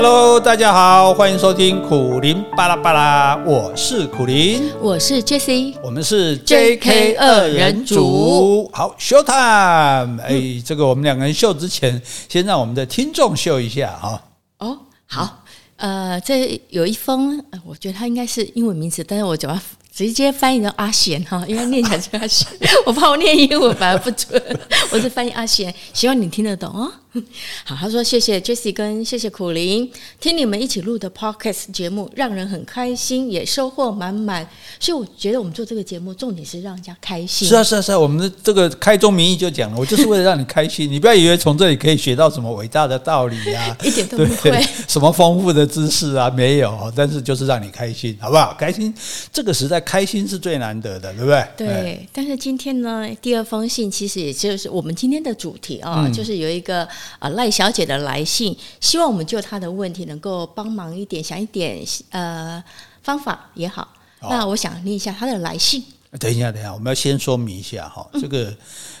Hello，大家好，欢迎收听苦林巴拉巴拉，我是苦林，我是 Jessie，我们是 JK 二人组。好，Show time！哎、嗯，这个我们两个人秀之前，先让我们的听众秀一下哈。哦，好，呃，这有一封，我觉得它应该是英文名字，但是我讲要直接翻译成阿贤哈，因为念起来是阿贤，我怕我念英文反而不准，我是翻译阿贤，希望你听得懂哦。好，他说谢谢 Jessie 跟谢谢苦苓，听你们一起录的 Podcast 节目让人很开心，也收获满满。所以我觉得我们做这个节目重点是让人家开心。是啊，是啊，是啊，我们的这个开宗明义就讲了，我就是为了让你开心。你不要以为从这里可以学到什么伟大的道理啊，一点都不会。什么丰富的知识啊，没有。但是就是让你开心，好不好？开心，这个时代开心是最难得的，对不对？对。但是今天呢，第二封信其实也就是我们今天的主题啊、哦嗯，就是有一个。啊，赖小姐的来信，希望我们就她的问题能够帮忙一点，想一点呃方法也好。那我想念一下她的来信。等一下，等一下，我们要先说明一下哈，这个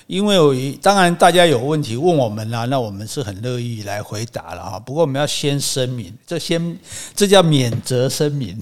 因为我当然大家有问题问我们啦，那我们是很乐意来回答了哈。不过我们要先声明，这先这叫免责声明。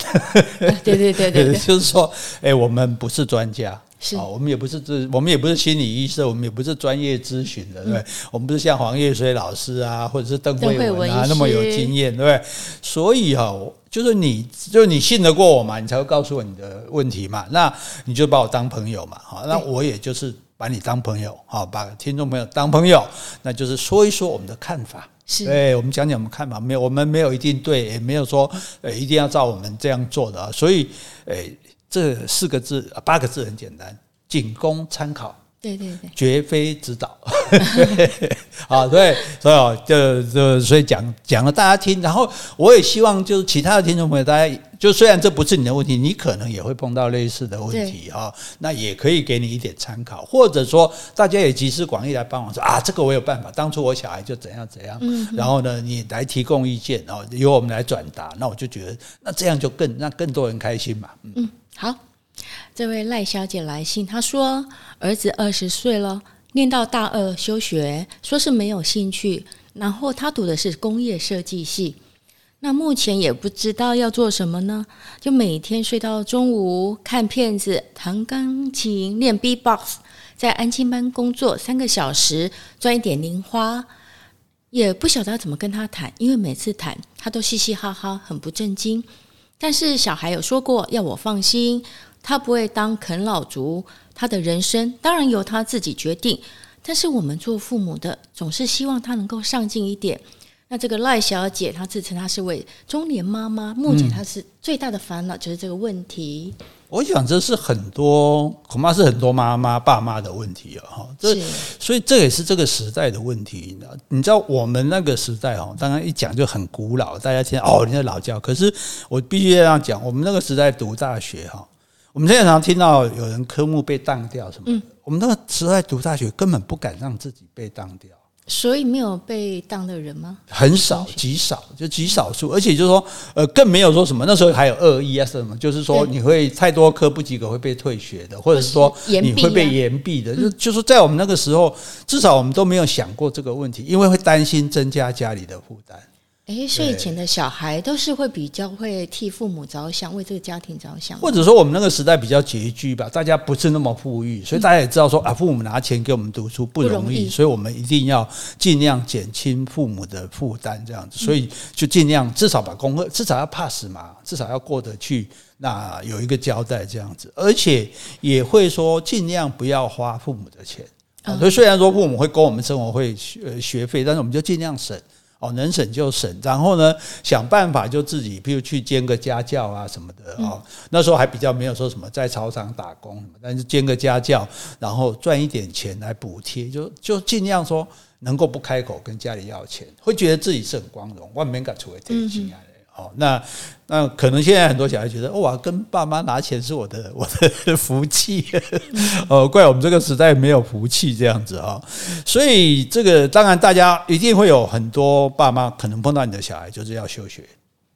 对对对对，对，就是说，哎，我们不是专家。是，我们也不是这，我们也不是心理医生，我们也不是专业咨询的，对不对？嗯、我们不是像黄叶水老师啊，或者是邓惠文啊那么有经验，对不对？所以哈，就是你，就是你信得过我嘛，你才会告诉我你的问题嘛。那你就把我当朋友嘛，好，那我也就是把你当朋友，好，把听众朋友当朋友，那就是说一说我们的看法，是，对，我们讲讲我们看法，没有，我们没有一定对，也没有说呃一定要照我们这样做的啊，所以，诶。这四个字八个字很简单，仅供参考。对对对，绝非指导。啊，对，所以就就所以讲讲了大家听，然后我也希望就是其他的听众朋友，大家就虽然这不是你的问题，你可能也会碰到类似的问题啊，那也可以给你一点参考，或者说大家也集思广益来帮忙说啊，这个我有办法，当初我小孩就怎样怎样，嗯，然后呢，你来提供意见，然后由我们来转达，那我就觉得那这样就更让更多人开心嘛，嗯。嗯好，这位赖小姐来信，她说儿子二十岁了，念到大二休学，说是没有兴趣。然后他读的是工业设计系，那目前也不知道要做什么呢，就每天睡到中午，看片子，弹钢琴，练 B-box，在安亲班工作三个小时，赚一点零花，也不晓得怎么跟他谈，因为每次谈他都嘻嘻哈哈，很不正经。但是小孩有说过要我放心，他不会当啃老族，他的人生当然由他自己决定。但是我们做父母的总是希望他能够上进一点。那这个赖小姐她自称她是位中年妈妈，目前她是最大的烦恼就是这个问题。我想这是很多恐怕是很多妈妈爸妈的问题啊，哈，这所以这也是这个时代的问题。你知道我们那个时代哦，当然一讲就很古老，大家听哦，你在老教。可是我必须要这样讲，我们那个时代读大学哈，我们现在常听到有人科目被当掉什么，嗯，我们那个时代读大学根本不敢让自己被当掉。所以没有被当的人吗？很少，极少，就极少数。而且就是说，呃，更没有说什么。那时候还有二一啊什么，就是说你会太多科不及格会被退学的，或者是说你会被延毕的。就就是在我们那个时候，至少我们都没有想过这个问题，因为会担心增加家里的负担。哎，所以以前的小孩都是会比较会替父母着想，为这个家庭着想。或者说我们那个时代比较拮据吧，大家不是那么富裕，所以大家也知道说啊，父母拿钱给我们读书不容易，所以我们一定要尽量减轻父母的负担，这样子，所以就尽量至少把功课至少要 pass 嘛，至少要过得去，那有一个交代这样子，而且也会说尽量不要花父母的钱。所以虽然说父母会供我们生活费学学费，但是我们就尽量省。哦，能省就省，然后呢，想办法就自己，譬如去兼个家教啊什么的哦。那时候还比较没有说什么在操场打工什么，但是兼个家教，然后赚一点钱来补贴，就就尽量说能够不开口跟家里要钱，会觉得自己是很光荣，万没敢出为天心啊。哦，那那可能现在很多小孩觉得，哇，跟爸妈拿钱是我的我的 福气，哦，怪我们这个时代没有福气这样子啊。所以这个当然大家一定会有很多爸妈可能碰到你的小孩就是要休学，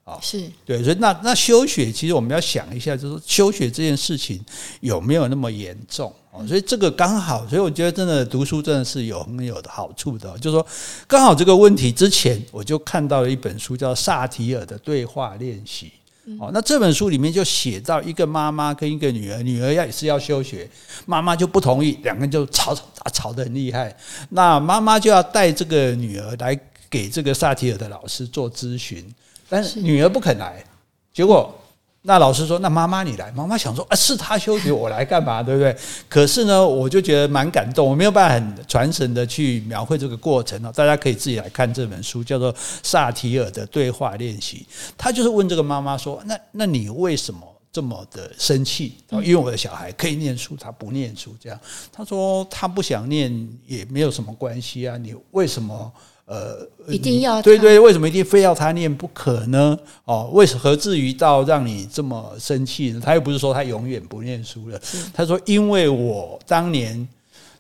啊，是对，所以那那休学其实我们要想一下，就是休学这件事情有没有那么严重哦，所以这个刚好，所以我觉得真的读书真的是有很有的好处的。就是说，刚好这个问题之前我就看到了一本书，叫萨提尔的对话练习。哦，那这本书里面就写到一个妈妈跟一个女儿，女儿要也是要休学，妈妈就不同意，两个人就吵吵吵得很厉害。那妈妈就要带这个女儿来给这个萨提尔的老师做咨询，但是女儿不肯来，结果。那老师说：“那妈妈你来。”妈妈想说：“啊，是他休学，我来干嘛？对不对？”可是呢，我就觉得蛮感动。我没有办法很传神的去描绘这个过程哦，大家可以自己来看这本书，叫做《萨提尔的对话练习》。他就是问这个妈妈说：“那那你为什么这么的生气？因为我的小孩可以念书，他不念书。这样。”他说：“他不想念也没有什么关系啊，你为什么？”呃，一定要对对，为什么一定非要他念不可呢？哦，为何至于到让你这么生气呢？他又不是说他永远不念书了，他说因为我当年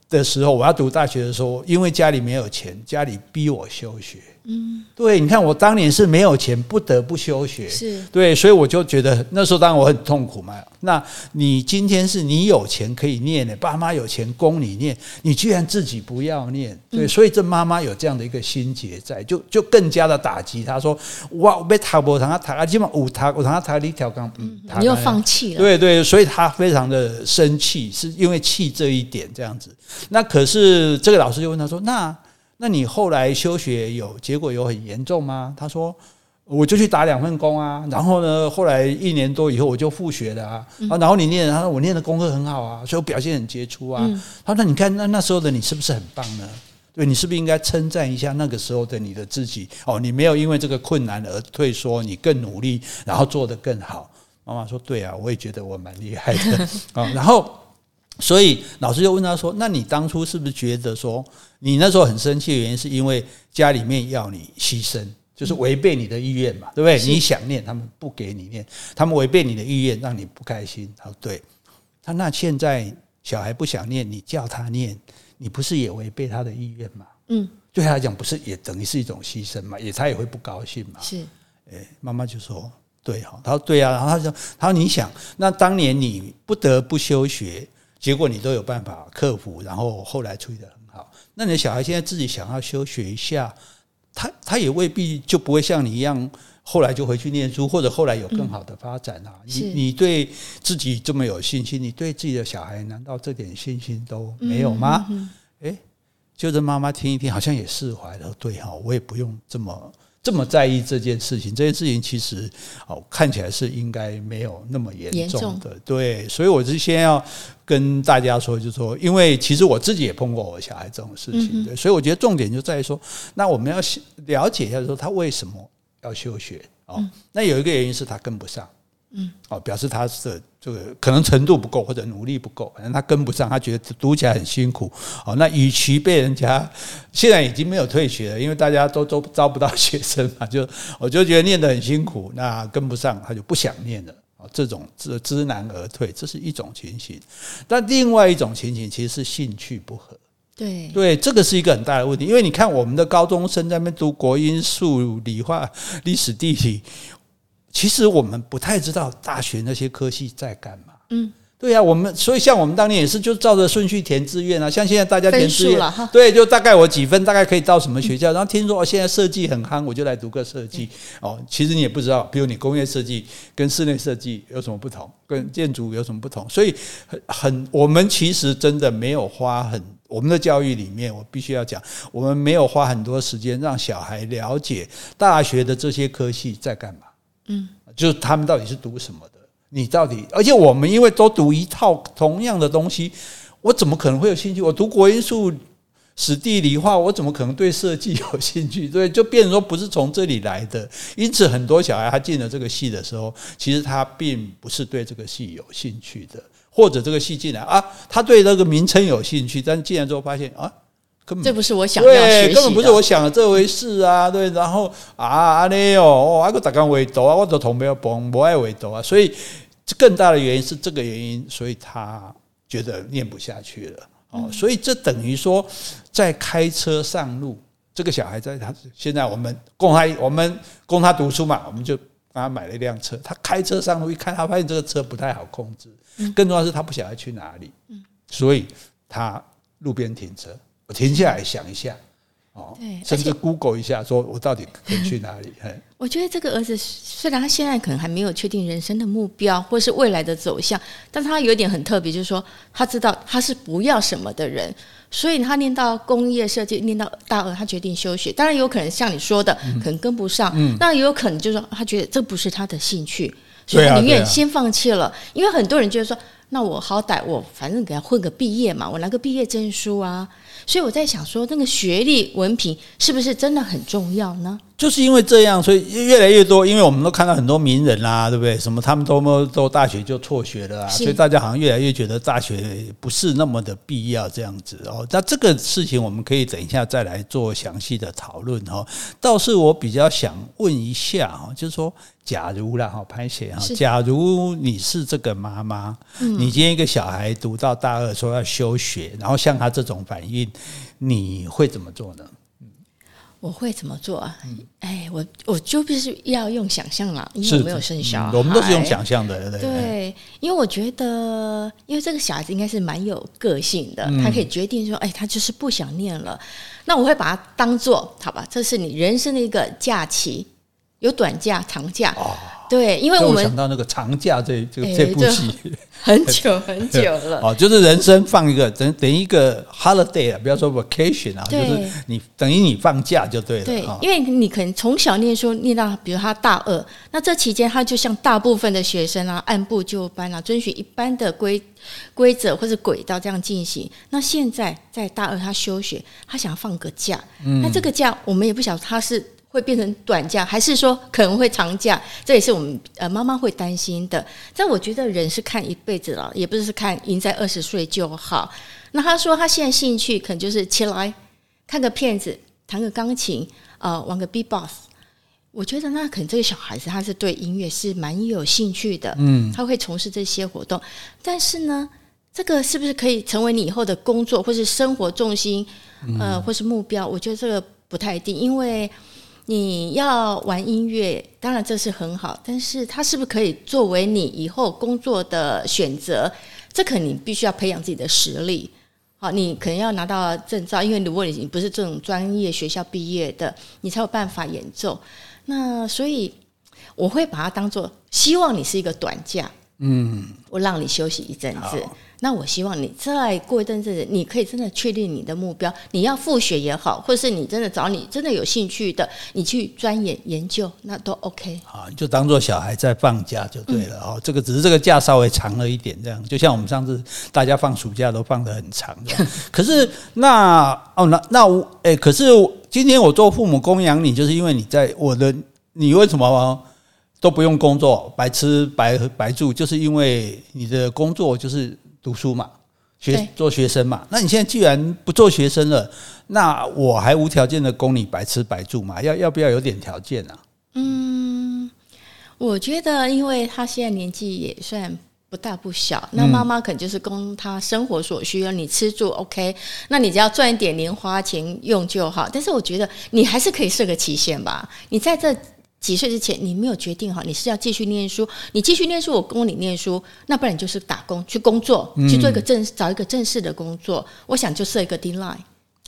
的时候，我要读大学的时候，因为家里没有钱，家里逼我休学。嗯，对，你看我当年是没有钱，不得不休学，是对，所以我就觉得那时候当然我很痛苦嘛。那你今天是你有钱可以念的，爸妈有钱供你念，你居然自己不要念，对，所以这妈妈有这样的一个心结在，就就更加的打击他说，哇，我被塔博堂他塔，基本五塔我堂他塔一条杠，嗯，你又放弃了，对对，所以他非常的生气，是因为气这一点这样子。那可是这个老师就问他说，那。那你后来休学有结果有很严重吗？他说，我就去打两份工啊，然后呢，后来一年多以后我就复学了啊，啊，然后你念，他说我念的功课很好啊，所以我表现很杰出啊。他说，那你看那那时候的你是不是很棒呢？对，你是不是应该称赞一下那个时候的你的自己？哦，你没有因为这个困难而退缩，你更努力，然后做得更好。妈妈说，对啊，我也觉得我蛮厉害的啊，然后。所以老师就问他说：“那你当初是不是觉得说，你那时候很生气的原因是因为家里面要你牺牲，就是违背你的意愿嘛，对不对？你想念，他们不给你念，他们违背你的意愿，让你不开心。他说对，他那现在小孩不想念，你叫他念，你不是也违背他的意愿吗？嗯，对他来讲不是也等于是一种牺牲嘛？也他也会不高兴嘛？是，哎，妈妈就说对哈，他说对啊，然后他说他说你想，那当年你不得不休学。”结果你都有办法克服，然后后来处理得很好。那你的小孩现在自己想要休学一下，他他也未必就不会像你一样，后来就回去念书，或者后来有更好的发展啊。你你对自己这么有信心，你对自己的小孩难道这点信心都没有吗？诶，就是妈妈听一听，好像也释怀了。对哈，我也不用这么。这么在意这件事情，这件事情其实哦看起来是应该没有那么严重的，对，所以我是先要跟大家说，就是说，因为其实我自己也碰过我小孩这种事情，对，所以我觉得重点就在于说，那我们要了解一下，说他为什么要休学哦，那有一个原因是他跟不上。嗯，哦，表示他的这个可能程度不够，或者努力不够，反正他跟不上，他觉得读起来很辛苦。哦，那与其被人家现在已经没有退学了，因为大家都都招不到学生嘛，就我就觉得念得很辛苦，那跟不上他就不想念了。哦，这种知知难而退，这是一种情形。但另外一种情形其实是兴趣不合。对对，这个是一个很大的问题，因为你看我们的高中生在那边读国英数理化历史地理。其实我们不太知道大学那些科系在干嘛。嗯，对呀，我们所以像我们当年也是就照着顺序填志愿啊。像现在大家填志愿，对，就大概我几分，大概可以到什么学校。然后听说现在设计很夯，我就来读个设计。哦，其实你也不知道，比如你工业设计跟室内设计有什么不同，跟建筑有什么不同。所以很很，我们其实真的没有花很我们的教育里面，我必须要讲，我们没有花很多时间让小孩了解大学的这些科系在干嘛。嗯，就是他们到底是读什么的？你到底，而且我们因为都读一套同样的东西，我怎么可能会有兴趣？我读国英数、史地理化，我怎么可能对设计有兴趣？对，就变成说不是从这里来的。因此，很多小孩他进了这个系的时候，其实他并不是对这个系有兴趣的，或者这个系进来啊，他对那个名称有兴趣，但进来之后发现啊。这不是我想要学习的，根本不是我想的这回事啊！对，然后啊，阿内哦，我还个打钢围斗啊，我都同没有崩，不爱围斗啊，所以更大的原因是这个原因，所以他觉得念不下去了哦，所以这等于说在开车上路，这个小孩在他现在我们供他，我们供他读书嘛，我们就帮他买了一辆车，他开车上路一看，他发现这个车不太好控制，更重要是他不晓得去哪里。所以他路边停车，我停下来想一下。哦，对，甚至 Google 一下，说我到底可以去哪里？我觉得这个儿子虽然他现在可能还没有确定人生的目标或是未来的走向，但他有一点很特别，就是说他知道他是不要什么的人，所以他念到工业设计，念到大二，他决定休学。当然有可能像你说的，可能跟不上，嗯，那也有可能就是说他觉得这不是他的兴趣，所以他宁愿先放弃了。因为很多人就是说，那我好歹我反正给他混个毕业嘛，我拿个毕业证书啊。所以我在想说，那个学历文凭是不是真的很重要呢？就是因为这样，所以越来越多，因为我们都看到很多名人啦、啊，对不对？什么他们都都大学就辍学了啊，所以大家好像越来越觉得大学不是那么的必要这样子哦。那这个事情我们可以等一下再来做详细的讨论哦。倒是我比较想问一下哈，就是说，假如啦哈，拍写哈，假如你是这个妈妈，你今天一个小孩读到大二说要休学，然后像他这种反应，你会怎么做呢？我会怎么做啊？哎，我我就必须要用想象了，因为我没有生小孩，我们都是用想象的，对对，对。因为我觉得，因为这个小孩子应该是蛮有个性的，他可以决定说，哎，他就是不想念了。那我会把它当做，好吧，这是你人生的一个假期，有短假、长假。对，因为我们想到那个长假这这这部戏 很久很久了 哦，就是人生放一个等等一个 holiday 啊，不要说 vacation 啊，就是你等于你放假就对了。对，因为你可能从小念书念到，比如他大二，那这期间他就像大部分的学生啊，按部就班啊，遵循一般的规规则或者轨道这样进行。那现在在大二他休学，他想放个假，那这个假我们也不晓得他是。会变成短假，还是说可能会长假？这也是我们呃妈妈会担心的。但我觉得人是看一辈子了，也不是看赢在二十岁就好。那他说他现在兴趣可能就是起来看个片子，弹个钢琴，呃，玩个 B-box。我觉得那可能这个小孩子他是对音乐是蛮有兴趣的，嗯，他会从事这些活动。但是呢，这个是不是可以成为你以后的工作或是生活重心？呃，或是目标？我觉得这个不太一定，因为。你要玩音乐，当然这是很好，但是它是不是可以作为你以后工作的选择？这可能你必须要培养自己的实力。好，你可能要拿到证照，因为如果你不是这种专业学校毕业的，你才有办法演奏。那所以我会把它当做希望你是一个短假，嗯，我让你休息一阵子。那我希望你再过一阵子，你可以真的确定你的目标。你要复学也好，或是你真的找你真的有兴趣的，你去钻研研究，那都 OK。好，就当做小孩在放假就对了哦。这个只是这个假稍微长了一点，这样就像我们上次大家放暑假都放得很长。可是那哦那那我哎，可是今天我做父母供养你，就是因为你在我的，你为什么都不用工作，白吃白白住，就是因为你的工作就是。读书嘛，学做学生嘛，那你现在既然不做学生了，那我还无条件的供你白吃白住嘛？要要不要有点条件啊？嗯，我觉得，因为他现在年纪也算不大不小，那妈妈可能就是供他生活所需要，你吃住 OK，那你只要赚一点零花钱用就好。但是我觉得你还是可以设个期限吧，你在这。几岁之前你没有决定好，你是要继续念书？你继续念书，我供你念书，那不然你就是打工去工作，去做一个正找一个正式的工作。我想就设一个 deadline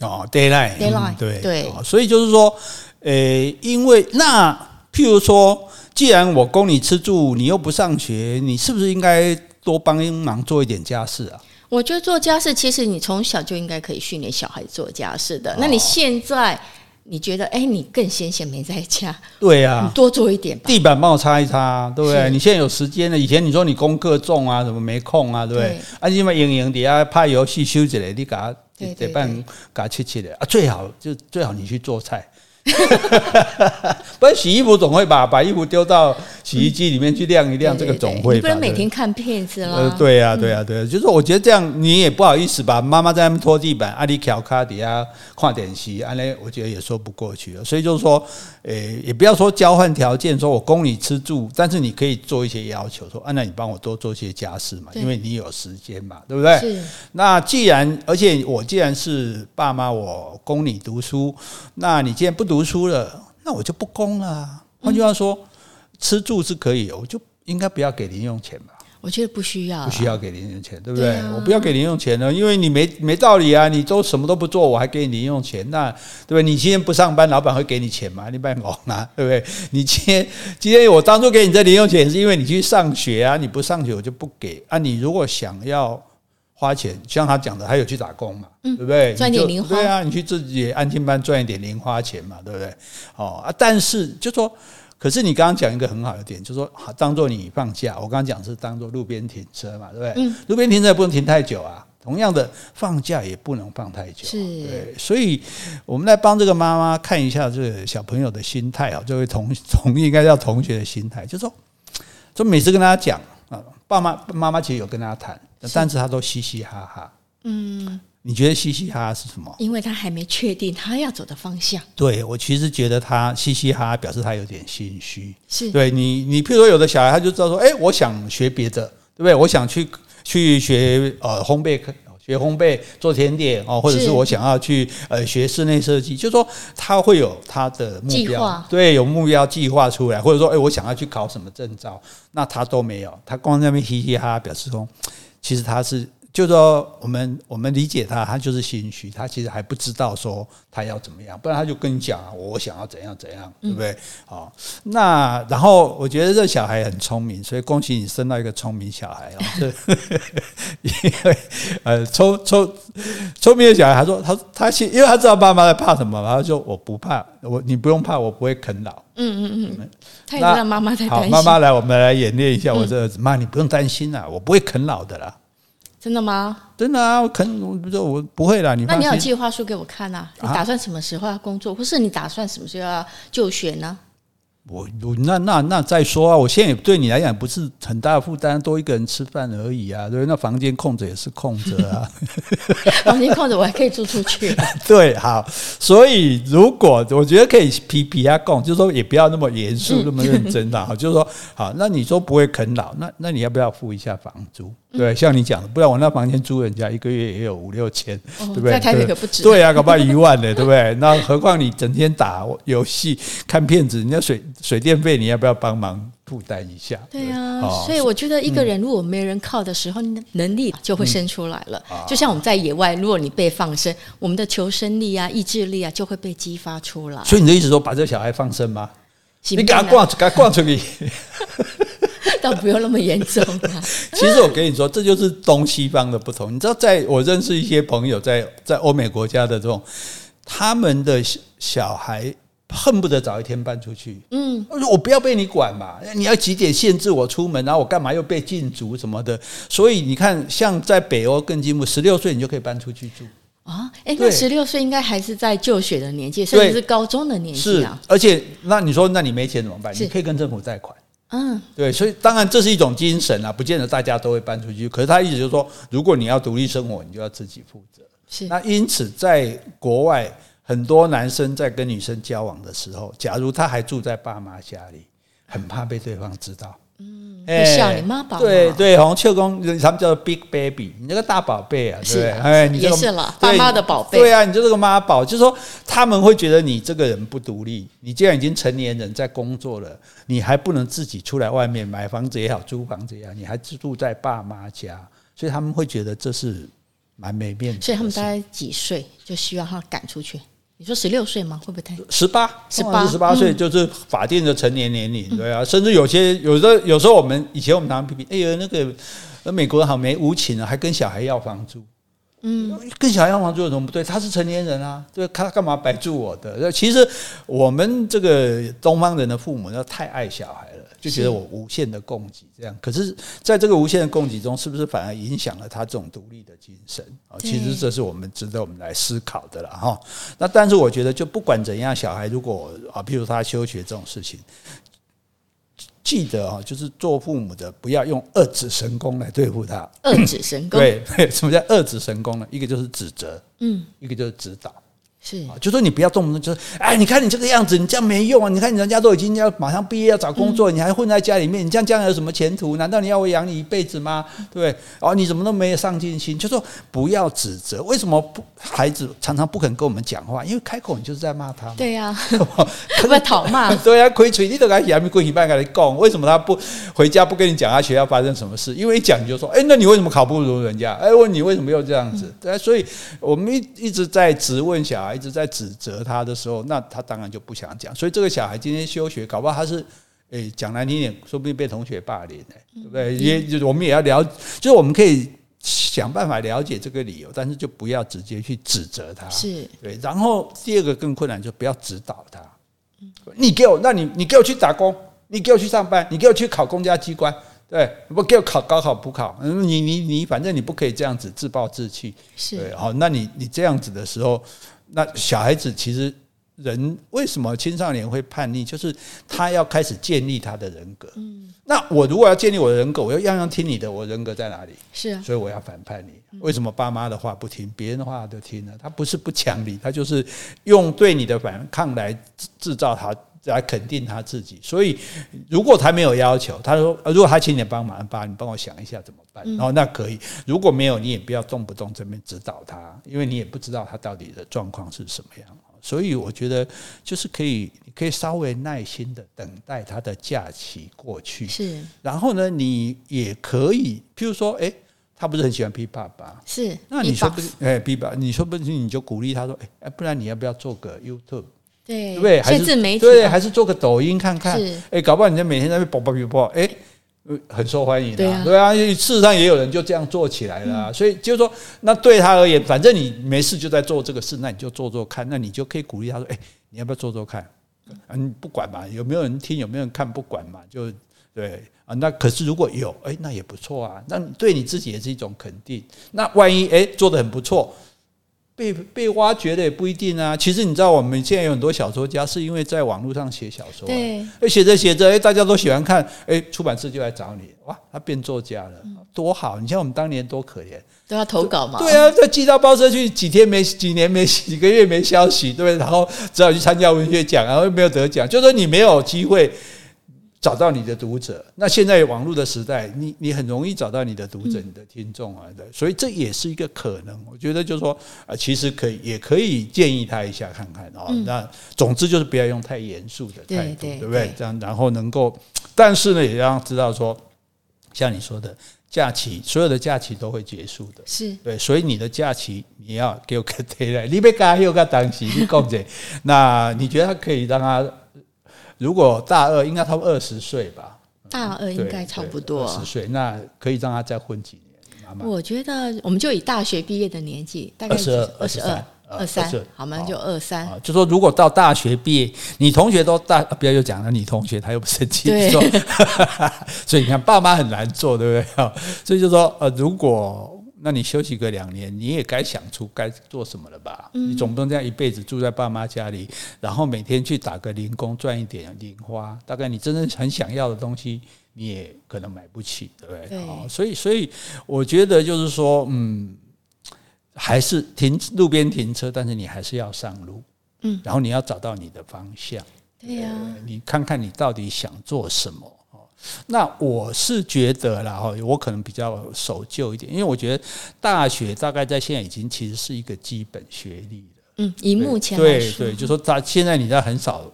哦，deadline，deadline，对对。所以就是说，呃，因为那譬如说，既然我供你吃住，你又不上学，你是不是应该多帮忙做一点家事啊？我觉得做家事，其实你从小就应该可以训练小孩做家事的。那你现在？你觉得，哎、欸，你更闲闲没在家，对呀、啊，你多做一点吧，地板帮我擦一擦，对不对？你现在有时间了，以前你说你功课重啊，怎么没空啊，对不对？对啊，因为莹莹底下拍游戏休息了，你给他得办给他切切的啊，最好就最好你去做菜。不是洗衣服总会把把衣服丢到洗衣机里面去晾一晾，这个总会。你不能每天看片子了。呃，对呀，对呀，对啊，就是我觉得这样你也不好意思吧？妈妈在那边拖地板，阿里乔卡底下跨点席，阿嘞，我觉得也说不过去了。所以就是说，诶，也不要说交换条件，说我供你吃住，但是你可以做一些要求，说啊，那你帮我多做些家事嘛，因为你有时间嘛，对不对？是。那既然，而且我既然是爸妈，我供你读书，那你既然不读。读书了，那我就不供了。换句话说，吃住是可以，我就应该不要给零用钱吧？我觉得不需要，不需要给零用钱，对不对？对啊、我不要给零用钱呢，因为你没没道理啊！你都什么都不做，我还给你零用钱，那对不对？你今天不上班，老板会给你钱吗？你别搞啊，对不对？你今天今天我当初给你这零用钱，是因为你去上学啊！你不上学，我就不给啊！你如果想要花钱，像他讲的，还有去打工嘛，嗯、对不对？赚点零花，对啊，你去自己安静班赚一点零花钱嘛，对不对？哦啊，但是就说。可是你刚刚讲一个很好的点，就是说，好，当做你放假。我刚刚讲是当做路边停车嘛，对不对？嗯。路边停车也不能停太久啊。同样的，放假也不能放太久。是。对。所以，我们来帮这个妈妈看一下这个小朋友的心态啊，这位同 同应该叫同学的心态，就是说，就每次跟他讲啊，爸妈妈妈其实有跟他谈，但是他都嘻嘻哈哈。嗯。你觉得嘻嘻哈哈是什么？因为他还没确定他要走的方向。对，我其实觉得他嘻嘻哈哈，表示他有点心虚。是对你，你譬如说有的小孩他就知道说，哎，我想学别的，对不对？我想去去学呃烘焙，学烘焙做甜点哦，或者是我想要去呃学室内设计，就是说他会有他的目标。对，有目标计划出来，或者说哎，我想要去考什么证照，那他都没有，他光在那边嘻嘻哈哈，表示说其实它是。就说我们我们理解他，他就是心虚，他其实还不知道说他要怎么样，不然他就跟你讲啊，我想要怎样怎样，对不对？好，那然后我觉得这小孩很聪明，所以恭喜你生到一个聪明小孩哦。这 因为呃，聪聪聪明的小孩，他说他他因为他知道爸妈在怕什么，他说我不怕，我你不用怕，我不会啃老。嗯嗯嗯，他也知道妈妈在担心。好，妈妈来，我们来演练一下。我这儿子妈，你不用担心啦，我不会啃老的啦。真的吗？真的啊，我肯我不我不会啦。你那你有计划书给我看啊？你打算什么时候要工作，或是你打算什么时候要就学呢？我我那那那再说啊！我现在也对你来讲不是很大的负担，多一个人吃饭而已啊。对，那房间空着也是空着啊。房间空着，我还可以租出去。对，好。所以如果我觉得可以皮皮啊共，就是说也不要那么严肃，嗯、那么认真的哈。就是说，好，那你说不会啃老，那那你要不要付一下房租？对，像你讲的，不然我那房间租人家一个月也有五六千，哦、对不对？在台北可不止。对啊，搞不好一万呢，对不对？那何况你整天打游戏、看片子，人家水水电费你要不要帮忙负担一下？对啊，哦、所以我觉得一个人如果没人靠的时候，嗯、能力就会生出来了。嗯、就像我们在野外，如果你被放生，我们的求生力啊、意志力啊就会被激发出来。所以你的意思说，把这个小孩放生吗？你给他挂，给他挂出去。倒不用那么严重啊！其实我跟你说，这就是东西方的不同。你知道，在我认识一些朋友在在欧美国家的这种，他们的小孩恨不得早一天搬出去。嗯，我说我不要被你管嘛，你要几点限制我出门，然后我干嘛又被禁足什么的？所以你看，像在北欧更进步，十六岁你就可以搬出去住啊！哎，那十六岁应该还是在就学的年纪，甚至是高中的年纪啊。而且，那你说，那你没钱怎么办？你可以跟政府贷款。嗯，对，所以当然这是一种精神啊，不见得大家都会搬出去。可是他意思就是说，如果你要独立生活，你就要自己负责。是，那因此在国外，很多男生在跟女生交往的时候，假如他还住在爸妈家里，很怕被对方知道。嗯，欸、小你妈宝，对对，好像秋公他们叫做 big baby，你这个大宝贝啊，是对，哎，你也是了，爸妈的宝贝，对啊，你就是个妈宝，就是说他们会觉得你这个人不独立，你既然已经成年人在工作了，你还不能自己出来外面买房子也好，租房子也好，你还住在爸妈家，所以他们会觉得这是蛮没面子。所以他们大概几岁就希望他赶出去？你说十六岁吗？会不会太十八？十八十八岁就是法定的成年年龄，对啊。甚至有些有的有时候我们以前我们常常批评，哎呦，那个美国人好没无情啊，还跟小孩要房租。嗯，跟小孩要房租有什么不对？他是成年人啊，对，他干嘛白住我的？其实我们这个东方人的父母要太爱小孩了，就觉得我无限的供给这样。可是，在这个无限的供给中，是不是反而影响了他这种独立的精神啊？其实这是我们值得我们来思考的了哈。那但是我觉得，就不管怎样，小孩如果啊，譬如他休学这种事情。记得啊，就是做父母的不要用二指神功来对付他。二指神功，对，什么叫二指神功呢？一个就是指责，嗯，一个就是指导。是，就说你不要动不动就说，哎，你看你这个样子，你这样没用啊！你看人家都已经要马上毕业要找工作，嗯、你还混在家里面，你这样将来有什么前途？难道你要我养你一辈子吗？对不对？哦，你怎么都没有上进心？就说不要指责，为什么不孩子常常不肯跟我们讲话？因为开口你就是在骂他。对呀、啊，可不讨骂？对呀、啊，亏吹你都该下面跪一半跟你讲，为什么他不回家不跟你讲他学校发生什么事？因为一讲你就说，哎，那你为什么考不如人家？哎，问你为什么又这样子？嗯、对，所以我们一一直在质问小孩。一直在指责他的时候，那他当然就不想讲。所以这个小孩今天休学，搞不好他是，诶，讲难听点，说不定被同学霸凌呢，对不对？也就是我们也要了，就是我们可以想办法了解这个理由，但是就不要直接去指责他。是对。然后第二个更困难，就不要指导他。你给我，那你你给我去打工，你给我去上班，你给我去考公家机关。对，不给我考高考补考，你你你，反正你不可以这样子自暴自弃。是对，好，那你你这样子的时候，那小孩子其实人为什么青少年会叛逆？就是他要开始建立他的人格。嗯，那我如果要建立我的人格，我要样样听你的，我人格在哪里？是啊，所以我要反叛你。为什么爸妈的话不听，别人的话都听呢？他不是不讲理，他就是用对你的反抗来制造他。来肯定他自己，所以如果他没有要求，他说：“如果他请你帮忙，爸，你帮我想一下怎么办？”然后那可以。如果没有，你也不要动不动这边指导他，因为你也不知道他到底的状况是什么样。所以我觉得就是可以，你可以稍微耐心的等待他的假期过去。是。然后呢，你也可以，譬如说，诶，他不是很喜欢逼爸爸，是。那你说不，诶，逼爸，你说不定你就鼓励他说：“诶，不然你要不要做个 YouTube？” 对，对不对？还是自媒体，对，还是做个抖音看看。是，哎，搞不好你就每天在那边播播播，哎，很受欢迎的，对啊，对啊。事实上也有人就这样做起来了，所以就是说，那对他而言，反正你没事就在做这个事，那你就做做看，那你就可以鼓励他说，哎，你要不要做做看？嗯，不管嘛，有没有人听，有没有人看，不管嘛，就对啊。那可是如果有，哎，那也不错啊，那对你自己也是一种肯定。那万一哎做得很不错。被被挖掘的也不一定啊。其实你知道，我们现在有很多小说家是因为在网络上写小说，对，写着写着，哎，大家都喜欢看，哎，出版社就来找你，哇，他变作家了，多好！你像我们当年多可怜，都要投稿嘛，对啊，再寄到报社去，几天没，几年没，几个月没消息，对不对？然后只好去参加文学奖，然后又没有得奖，就说你没有机会。找到你的读者，那现在网络的时代，你你很容易找到你的读者、你的听众啊，对，所以这也是一个可能。我觉得就是说，啊，其实可以，也可以建议他一下看看啊。那总之就是不要用太严肃的态度，对不对？这样，然后能够，但是呢，也要知道说，像你说的，假期所有的假期都会结束的，是对，所以你的假期你要给我个推来，你别干又个当期，你讲这，那你觉得他可以让他？如果大二应该差不多二十岁吧，大二应该差不多二十岁，那可以让他再混几年。妈妈我觉得我们就以大学毕业的年纪，大概二十二、二十二、二三，好吗？就二三。就说如果到大学毕业，你同学都大，不要又讲了，你同学他又不生气，对 所以你看爸妈很难做，对不对？所以就说呃，如果。那你休息个两年，你也该想出该做什么了吧？你总不能这样一辈子住在爸妈家里，然后每天去打个零工赚一点零花。大概你真正很想要的东西，你也可能买不起，对不对？对。所以，所以我觉得就是说，嗯，还是停路边停车，但是你还是要上路，嗯，然后你要找到你的方向，对呀，你看看你到底想做什么。那我是觉得啦，哈，我可能比较守旧一点，因为我觉得大学大概在现在已经其实是一个基本学历了。嗯，以目前来对对，就说他现在你在很少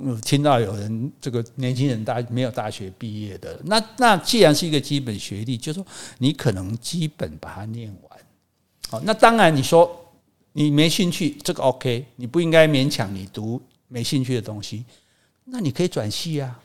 嗯听到有人这个年轻人大没有大学毕业的。那那既然是一个基本学历，就说你可能基本把它念完。好，那当然你说你没兴趣，这个 OK，你不应该勉强你读没兴趣的东西。那你可以转系啊。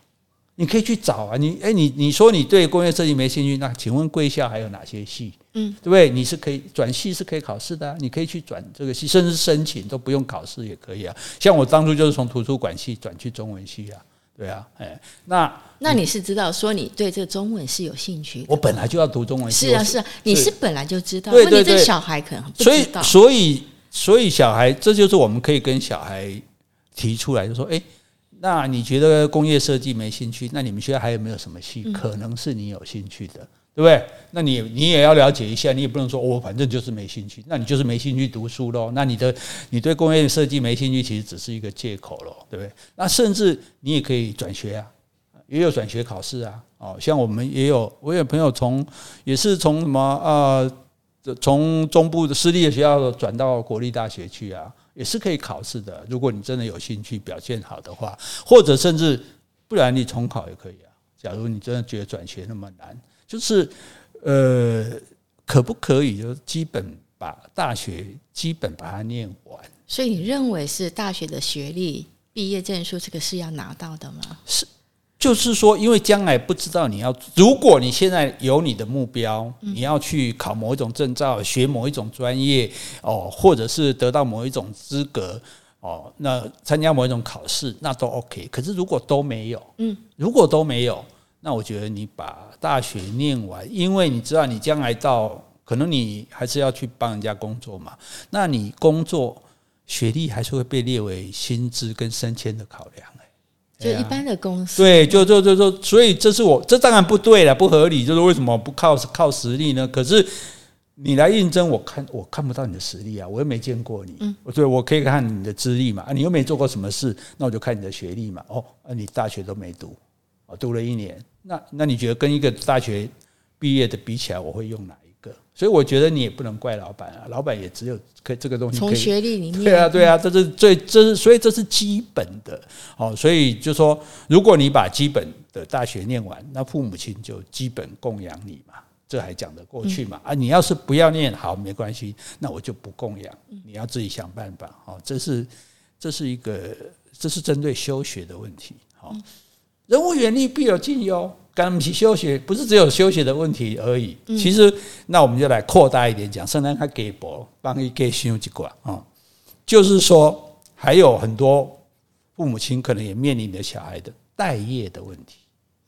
你可以去找啊，你哎，你你说你对工业设计没兴趣，那请问贵校还有哪些系？嗯，对不对？你是可以转系是可以考试的啊，你可以去转这个系，甚至申请都不用考试也可以啊。像我当初就是从图书馆系转去中文系啊，对啊，哎，那那你是知道说你对这个中文是有兴趣的？我本来就要读中文系，是啊是啊，你是本来就知道，对对对，这小孩可能不知道，所以所以所以小孩，这就是我们可以跟小孩提出来，就说哎。那你觉得工业设计没兴趣？那你们学校还有没有什么系可能是你有兴趣的？对对不对？那你你也要了解一下，你也不能说我、哦、反正就是没兴趣，那你就是没兴趣读书喽。那你的你对工业设计没兴趣，其实只是一个借口喽，对不对？那甚至你也可以转学啊，也有转学考试啊。哦，像我们也有，我有朋友从也是从什么啊，从、呃、中部的私立的学校转到国立大学去啊，也是可以考试的。如果你真的有兴趣，表现好的话，或者甚至不然你重考也可以啊。假如你真的觉得转学那么难，就是。呃，可不可以就基本把大学基本把它念完？所以你认为是大学的学历、毕业证书这个是要拿到的吗？是，就是说，因为将来不知道你要，如果你现在有你的目标，你要去考某一种证照、学某一种专业哦，或者是得到某一种资格哦，那参加某一种考试，那都 OK。可是如果都没有，嗯，如果都没有。那我觉得你把大学念完，因为你知道你将来到可能你还是要去帮人家工作嘛，那你工作学历还是会被列为薪资跟升迁的考量哎，就一般的公司对，就就就就所以这是我这当然不对了，不合理，就是为什么不靠靠实力呢？可是你来应征，我看我看不到你的实力啊，我又没见过你，嗯，对，我可以看你的资历嘛，啊，你又没做过什么事，那我就看你的学历嘛，哦，啊，你大学都没读。我读了一年，那那你觉得跟一个大学毕业的比起来，我会用哪一个？所以我觉得你也不能怪老板啊，老板也只有可这个东西。从学历里面，对啊，对啊，这是最这是所以这是基本的哦。所以就说，如果你把基本的大学念完，那父母亲就基本供养你嘛，这还讲得过去嘛？啊，你要是不要念好没关系，那我就不供养，你要自己想办法哦。这是这是一个这是针对休学的问题，好。人无远虑，必有近忧。刚不是休息，不是只有休息的问题而已。其实，那我们就来扩大一点讲，甚至他给博帮你给信用机关啊，就是说，还有很多父母亲可能也面临着小孩的待业的问题。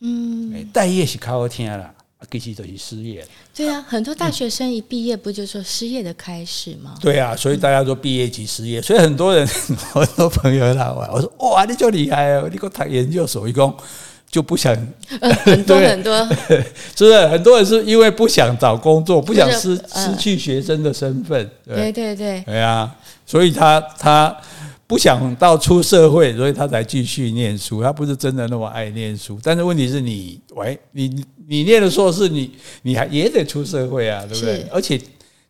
嗯，待业是靠天了。必须等于失业。对啊，很多大学生一毕业不就说失业的开始吗？对啊，所以大家说毕业即失业，所以很多人，很多朋友来玩，我说哇，你就厉害哦，你给我谈研究所，一共就不想，很多 很多，是不是？很多人是因为不想找工作，不想失失去学生的身份。对对对，对啊，所以他他。不想到出社会，所以他才继续念书。他不是真的那么爱念书，但是问题是你，喂，你你念的硕士，你你还也得出社会啊，对不对？而且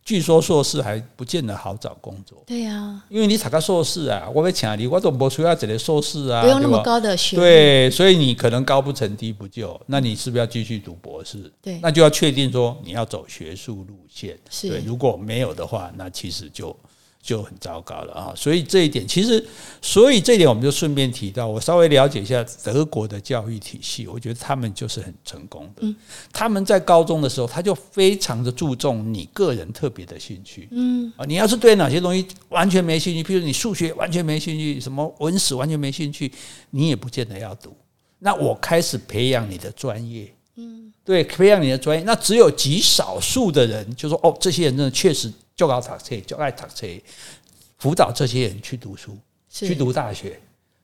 据说硕士还不见得好找工作。对呀，因为你查个硕士啊，我被请你，我都不需要这个硕士啊，不用那么高的学历。对，所以你可能高不成低不就，那你是不是要继续读博士？对，那就要确定说你要走学术路线。是，对，如果没有的话，那其实就。就很糟糕了啊！所以这一点，其实，所以这一点我们就顺便提到，我稍微了解一下德国的教育体系，我觉得他们就是很成功的。他们在高中的时候，他就非常的注重你个人特别的兴趣。嗯啊，你要是对哪些东西完全没兴趣，譬如你数学完全没兴趣，什么文史完全没兴趣，你也不见得要读。那我开始培养你的专业。嗯，对，培养你的专业。那只有极少数的人，就说哦，这些人真的确实。就搞读册，就爱读册，辅导这些人去读书，去读大学。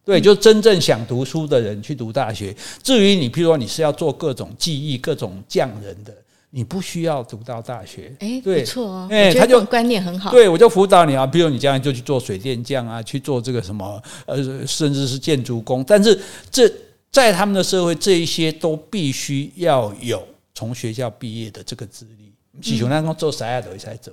对，就真正想读书的人去读大学。至于你，譬如说你是要做各种技艺、各种匠人的，你不需要读到大学。哎，对，不错哦。哎，他就观念很好。对，我就辅导你啊，比如你将来就去做水电匠啊，去做这个什么呃，甚至是建筑工。但是这在他们的社会，这一些都必须要有从学校毕业的这个资历。喜欢那种做啥的才走。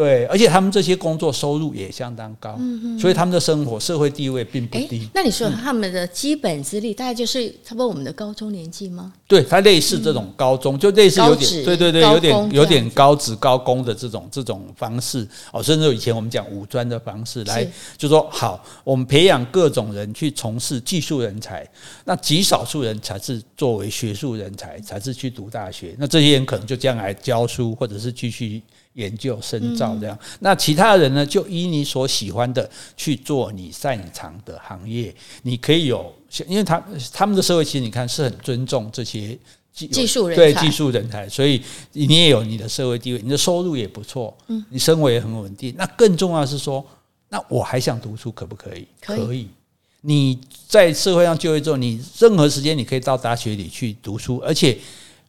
对，而且他们这些工作收入也相当高，嗯所以他们的生活社会地位并不低。那你说他们的基本资历大概就是差不多我们的高中年纪吗？对，他类似这种高中，就类似有点，对对对，有点有点高职高工的这种这种方式哦，甚至以前我们讲五专的方式来，就说好，我们培养各种人去从事技术人才，那极少数人才是作为学术人才，才是去读大学，那这些人可能就将来教书或者是继续。研究深造这样，那其他人呢？就依你所喜欢的去做你擅长的行业。你可以有，因为他他们的社会其实你看是很尊重这些技技术人对技术人才，所以你也有你的社会地位，你的收入也不错，嗯，你生活也很稳定。那更重要的是说，那我还想读书，可不可以？可以。你在社会上就业之后，你任何时间你可以到大学里去读书，而且。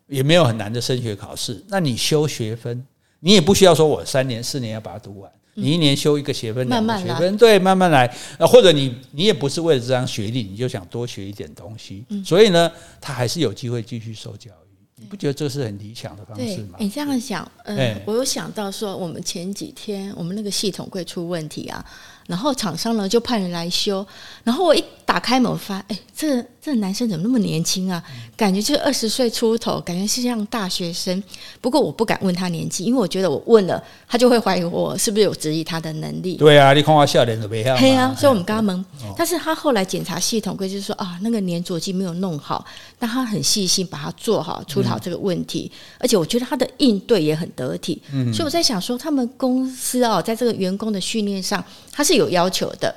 也没有很难的升学考试，那你修学分，你也不需要说我三年四年要把它读完，你一年修一个学分，两个学分，对，慢慢来。或者你你也不是为了这张学历，你就想多学一点东西，所以呢，他还是有机会继续受教育。你不觉得这是很理想的方式吗？你这样想，嗯、呃，我有想到说，我们前几天我们那个系统会出问题啊。然后厂商呢就派人来修，然后我一打开门发，哎，这个、这个男生怎么那么年轻啊？感觉就二十岁出头，感觉是像大学生。不过我不敢问他年纪，因为我觉得我问了，他就会怀疑我是不是有质疑他的能力。对啊，你看我笑脸都没样。对啊，所以我们刚刚问，但是他后来检查系统柜，就是说啊，那个粘着剂没有弄好，但他很细心把它做好，出讨这个问题。嗯、而且我觉得他的应对也很得体。嗯，所以我在想说，他们公司哦，在这个员工的训练上，他是有。有要求的。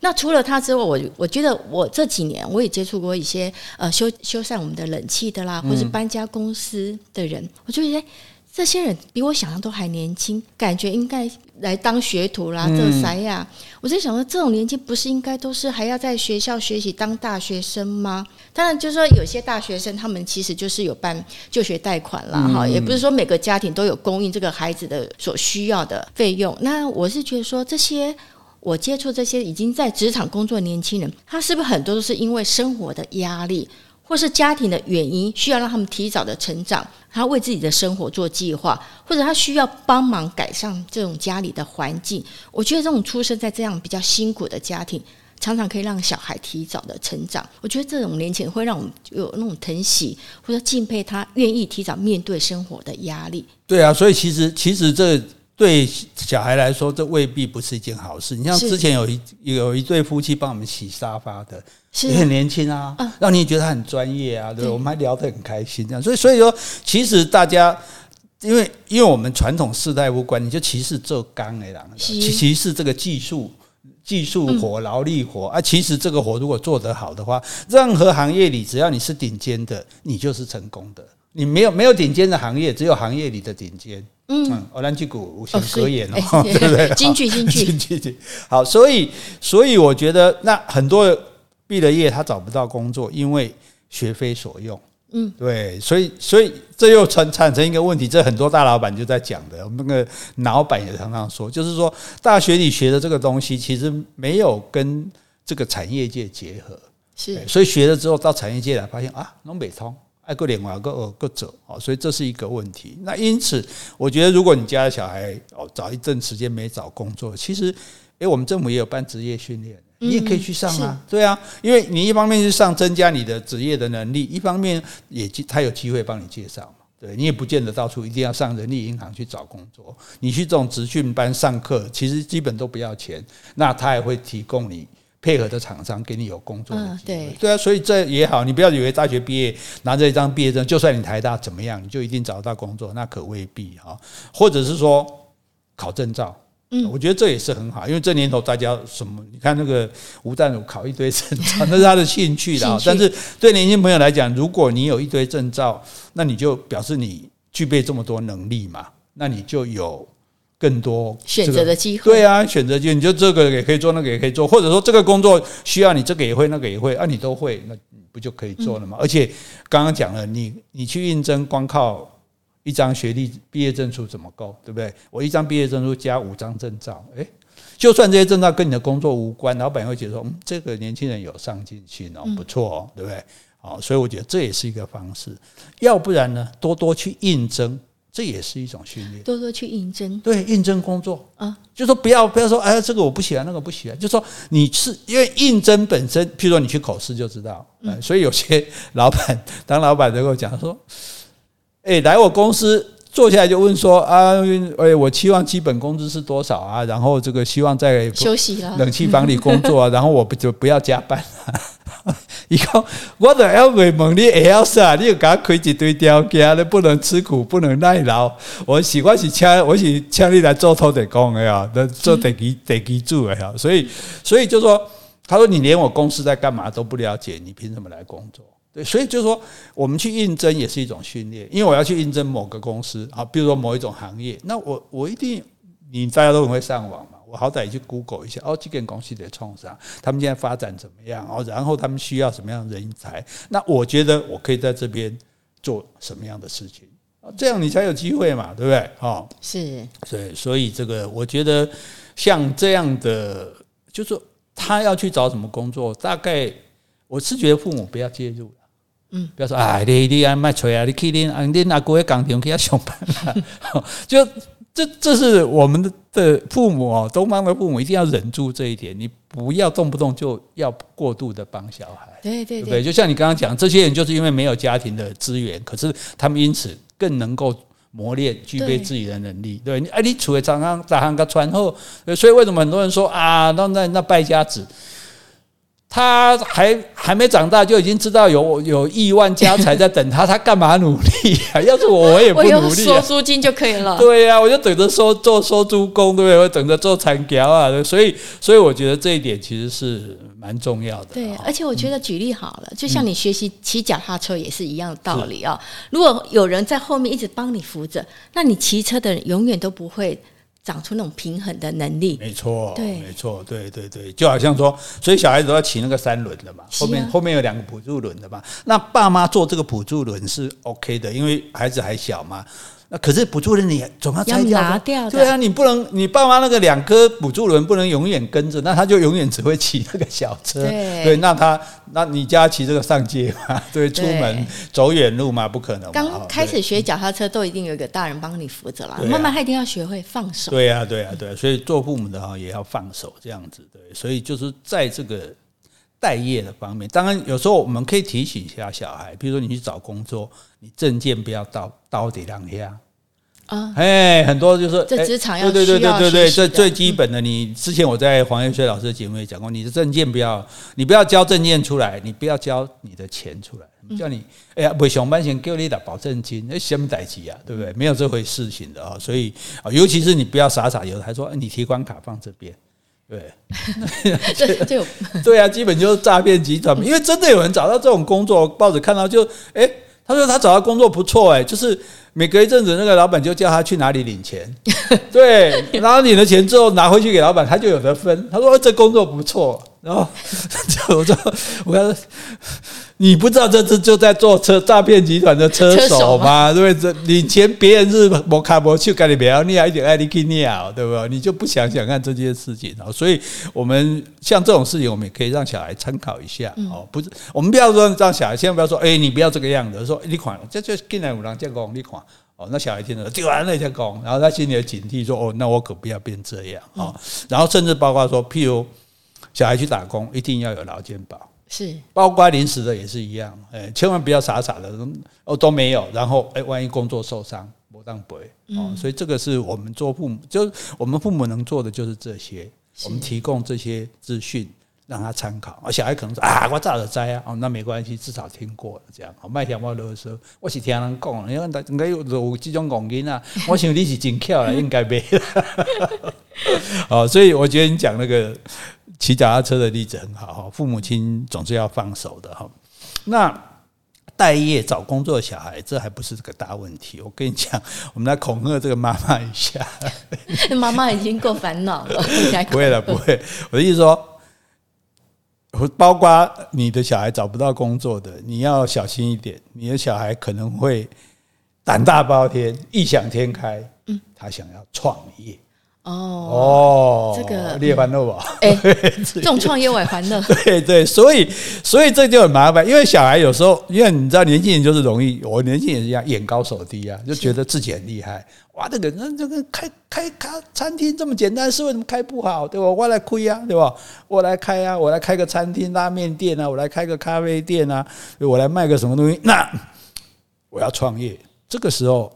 那除了他之外，我我觉得我这几年我也接触过一些呃修修缮我们的冷气的啦，或是搬家公司的人，我就觉得这些人比我想象都还年轻，感觉应该来当学徒啦，这啥呀？我在想说，这种年纪不是应该都是还要在学校学习当大学生吗？当然，就是说有些大学生他们其实就是有办就学贷款啦，哈，也不是说每个家庭都有供应这个孩子的所需要的费用。那我是觉得说这些。我接触这些已经在职场工作的年轻人，他是不是很多都是因为生活的压力，或是家庭的原因，需要让他们提早的成长，他为自己的生活做计划，或者他需要帮忙改善这种家里的环境。我觉得这种出生在这样比较辛苦的家庭，常常可以让小孩提早的成长。我觉得这种年轻人会让我们有那种疼惜或者敬佩他，愿意提早面对生活的压力。对啊，所以其实其实这。对小孩来说，这未必不是一件好事。你像之前有一有一对夫妻帮我们洗沙发的，也很年轻啊，让你觉得他很专业啊，对，我们还聊得很开心这样。所以所以说，其实大家因为因为我们传统士大夫观念，就歧视做钢的人，歧视这个技术技术活、劳力活啊。其实这个活如果做得好的话，任何行业里只要你是顶尖的，你就是成功的。你没有没有顶尖的行业，只有行业里的顶尖。嗯，我让去股无限格言哦，哦 对不对？京剧，京剧，京剧。好，所以，所以我觉得，那很多毕了业他找不到工作，因为学非所用。嗯，对，所以，所以这又产产生一个问题，这很多大老板就在讲的。我们那个老板也常常说，就是说，大学里学的这个东西，其实没有跟这个产业界结合。是，所以学了之后到产业界来，发现啊，弄不通。爱个脸娃个个走哦，所以这是一个问题。那因此，我觉得如果你家的小孩哦，早一阵时间没找工作，其实，诶，我们政府也有办职业训练，你也可以去上啊。对啊，因为你一方面去上，增加你的职业的能力；一方面也他有机会帮你介绍嘛。对，你也不见得到处一定要上人力银行去找工作，你去这种职训班上课，其实基本都不要钱，那他也会提供你。配合的厂商给你有工作的机会，对对啊，所以这也好，你不要以为大学毕业拿着一张毕业证，就算你台大怎么样，你就一定找得到工作，那可未必哈。或者是说考证照，嗯，我觉得这也是很好，因为这年头大家什么，你看那个吴淡如考一堆证照，那是他的兴趣的。但是对年轻朋友来讲，如果你有一堆证照，那你就表示你具备这么多能力嘛，那你就有。更多选择的机会，对啊，选择就你就这个也可以做，那个也可以做，或者说这个工作需要你这个也会，那个也会，啊，你都会，那不就可以做了吗？而且刚刚讲了，你你去应征，光靠一张学历毕业证书怎么够？对不对？我一张毕业证书加五张证照，诶，就算这些证照跟你的工作无关，老板会觉得说，嗯，这个年轻人有上进心哦，不错哦，对不对？好，所以我觉得这也是一个方式，要不然呢，多多去应征。这也是一种训练，多多去应征，对，应征工作。啊，就说不要不要说，哎，这个我不喜欢，那个不喜欢，就说你是因为应征本身，譬如说你去口试就知道，嗯，所以有些老板当老板的跟我讲说，哎，来我公司坐下来就问说啊，哎，我期望基本工资是多少啊？然后这个希望在休息了冷气房里工作啊，然后我不就不要加班了。以后我的要问问你，会晓啥？你就给他开一堆条件，你不能吃苦，不能耐劳。我喜欢是请，我是请你来做土地公的呀，做地基 地基主的呀。所以，所以就说，他说你连我公司在干嘛都不了解，你凭什么来工作？对，所以就是说，我们去应征也是一种训练，因为我要去应征某个公司啊，比如说某一种行业，那我我一定，你大家都很会上网嘛。我好歹也去 Google 一下哦，这间公司的创啥？他们现在发展怎么样？哦，然后他们需要什么样的人才？那我觉得我可以在这边做什么样的事情，这样你才有机会嘛，对不对？哦，是，对，所以这个我觉得像这样的，就是他要去找什么工作，大概我是觉得父母不要介入。嗯，不要说啊，你你爱卖吹啊，你去恁啊，恁阿哥在工厂去遐上班啊，就这这是我们的的父母哦，东方的父母一定要忍住这一点，你不要动不动就要过度的帮小孩，对对对，对，就像你刚刚讲，这些人就是因为没有家庭的资源，可是他们因此更能够磨练、具备自己的能力，对，哎，你除了常常咋样个传后，所以为什么很多人说啊，那那那败家子？他还还没长大就已经知道有有亿万家财在等他，他干嘛努力啊？要是我，我也不努力啊。收租金就可以了。对呀，我就等着收做收租工，对不对？我等着做产条啊。所以，所以我觉得这一点其实是蛮重要的。对，而且我觉得举例好了，就像你学习骑脚踏车也是一样的道理啊。如果有人在后面一直帮你扶着，那你骑车的人永远都不会。长出那种平衡的能力，没错，对，没错，对对对，就好像说，所以小孩子都要骑那个三轮的嘛，后面后面有两个辅助轮的嘛，那爸妈做这个辅助轮是 OK 的，因为孩子还小嘛。可是补助轮你总要拆掉，拿掉，对啊，你不能，你爸妈那个两颗补助轮不能永远跟着，那他就永远只会骑那个小车，对，对，那他，那你家骑这个上街嘛，对，出门走远路嘛，不可能。刚开始学脚踏车都一定有一个大人帮你扶着啦，慢慢他一定要学会放手。对啊，对啊，对啊，所以做父母的哈也要放手这样子，对，所以就是在这个待业的方面，当然有时候我们可以提醒一下小孩，比如说你去找工作，你证件不要到到底让下。啊，哎，很多就是这职场要对对对对对对，这最基本的。你之前我在黄延绥老师的节目也讲过，你的证件不要，你不要交证件出来，你不要交你的钱出来，叫你哎呀，不上班前给你打保证金，那什么代志啊，对不对？没有这回事情的啊，所以啊，尤其是你不要傻傻有的还说你提款卡放这边，对，这就 对啊，基本就是诈骗集团，因为真的有人找到这种工作，报纸看到就哎。他说他找到工作不错哎，就是每隔一阵子那个老板就叫他去哪里领钱，对，然后领了钱之后拿回去给老板，他就有得分。他说这工作不错，然后 就我说我说。你不知道这次就在做车诈骗集团的车手吗？对不对？这领钱别人是摩卡摩去跟你不要你啊，一点爱你给你啊，对不对？你就不想想看这件事情啊？所以我们像这种事情，我们也可以让小孩参考一下哦。不是，我们不要说让小孩，千万不要说，哎，你不要这个样子。说你款，这就进来五郎建工，你款哦，那小孩听了就完了，建工，然后他心里的警惕说，哦，那我可不要变这样啊。然后甚至包括说，譬如小孩去打工，一定要有劳健保。是，包括临时的也是一样，哎，千万不要傻傻的哦都没有，然后哎，万一工作受伤，我当赔哦，所以这个是我们做父母，就我们父母能做的就是这些，我们提供这些资讯让他参考。啊，小孩可能说啊，我早就知啊，哦，那没关系，至少听过了这样。哦，麦听我啰嗦，我是听人讲，因为应该有有这种讲音啊，我想你是真巧了，应该没。哦，所以我觉得你讲那个。骑脚踏车的例子很好哈，父母亲总是要放手的哈。那待业找工作的小孩，这还不是这个大问题。我跟你讲，我们来恐吓这个妈妈一下。妈妈已经够烦恼了，不会了，不会。我的意思说，包括你的小孩找不到工作的，你要小心一点。你的小孩可能会胆大包天、异想天开，嗯，他想要创业。哦，这个你也欢乐吧？哎，这种创业我也欢乐。对对，所以所以这就很麻烦，因为小孩有时候，因为你知道年轻人就是容易，我年轻人一样，眼高手低啊，就觉得自己很厉害。哇，这个那这个开开开餐厅这么简单，是为什么开不好？对吧？我来亏啊，对吧？我来开啊，我来开个餐厅、拉面店啊，我来开个咖啡店啊，我来卖个什么东西？那我要创业，这个时候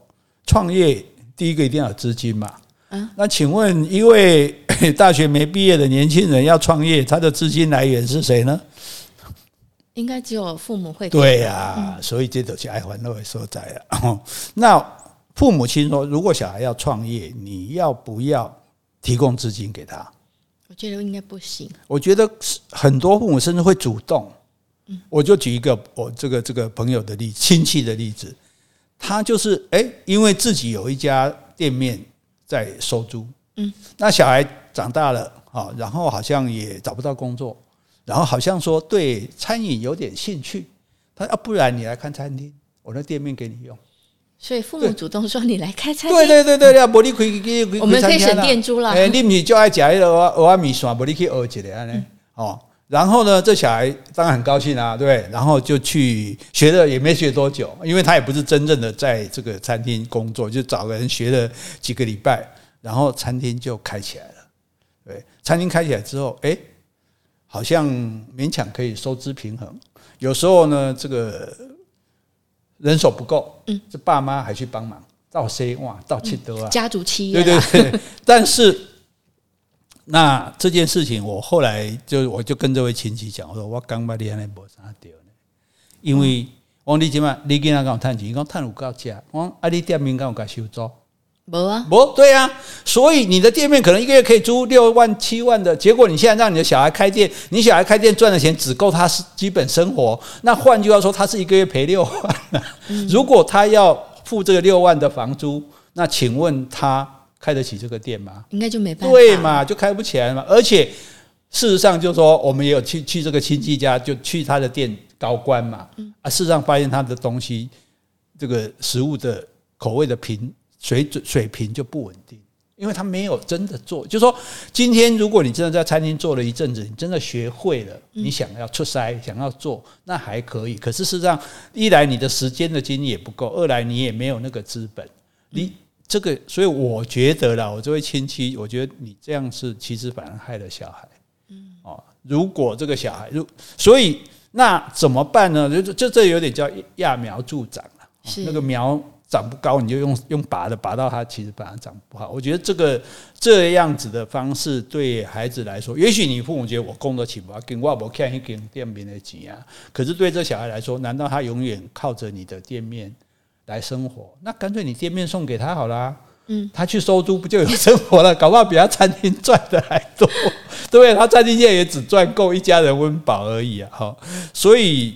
创业第一个一定要有资金嘛。嗯，那请问一位 大学没毕业的年轻人要创业，他的资金来源是谁呢？应该只有父母会。对呀、啊，嗯、所以这都是爱还乐的所在了。那父母亲说，如果小孩要创业，你要不要提供资金给他？我觉得应该不行。我觉得很多父母甚至会主动。嗯，我就举一个我这个这个朋友的例子，亲戚的例子，他就是哎，因为自己有一家店面。在收租，嗯，那小孩长大了啊，然后好像也找不到工作，然后好像说对餐饮有点兴趣，他说啊，不然你来看餐厅，我那店面给你用。所以父母主动说：“你来开餐厅。”对对对对，要不你可以我们可以省店租了。哎，你不是就爱讲一个蚵仔米线，不你去学一个安尼哦。然后呢，这小孩当然很高兴啊，对，然后就去学了，也没学多久，因为他也不是真正的在这个餐厅工作，就找个人学了几个礼拜，然后餐厅就开起来了。对，餐厅开起来之后，哎，好像勉强可以收支平衡。有时候呢，这个人手不够，嗯，这爸妈还去帮忙，到 C 哇，到七德啊，家族企业，对对对，但是。那这件事情，我后来就我就跟这位亲戚讲，我说我刚把你安尼无啥掉呢，因为我你今嘛，你跟他讲赚钱，你讲赚有够价，我啊你店面敢有够收租？无啊，无对啊，所以你的店面可能一个月可以租六万七万的，结果你现在让你的小孩开店，你小孩开店赚的钱只够他基本生活，那换句话说，他是一个月赔六万，如果他要付这个六万的房租，那请问他？开得起这个店吗？应该就没办法。对嘛，就开不起来嘛。而且事实上，就是说我们也有去去这个亲戚家，就去他的店高官嘛。嗯啊，事实上发现他的东西，这个食物的口味的平水准水平就不稳定，因为他没有真的做。就是说，今天如果你真的在餐厅做了一阵子，你真的学会了，你想要出塞，想要做，那还可以。可是事实上，一来你的时间的精力也不够，二来你也没有那个资本，你。这个，所以我觉得啦，我这位亲戚，我觉得你这样是其实反而害了小孩。嗯，哦，如果这个小孩，如所以那怎么办呢？就就这有点叫揠苗助长了。是那个苗长不高，你就用用拔的拔到它，其实反而长不好。我觉得这个这样子的方式对孩子来说，也许你父母觉得我供得起不？跟我不看一间店面的钱啊。可是对这小孩来说，难道他永远靠着你的店面？来生活，那干脆你店面送给他好了，嗯，他去收租不就有生活了？搞不好比他餐厅赚的还多，对不对？他餐厅现在也只赚够一家人温饱而已啊！哈，所以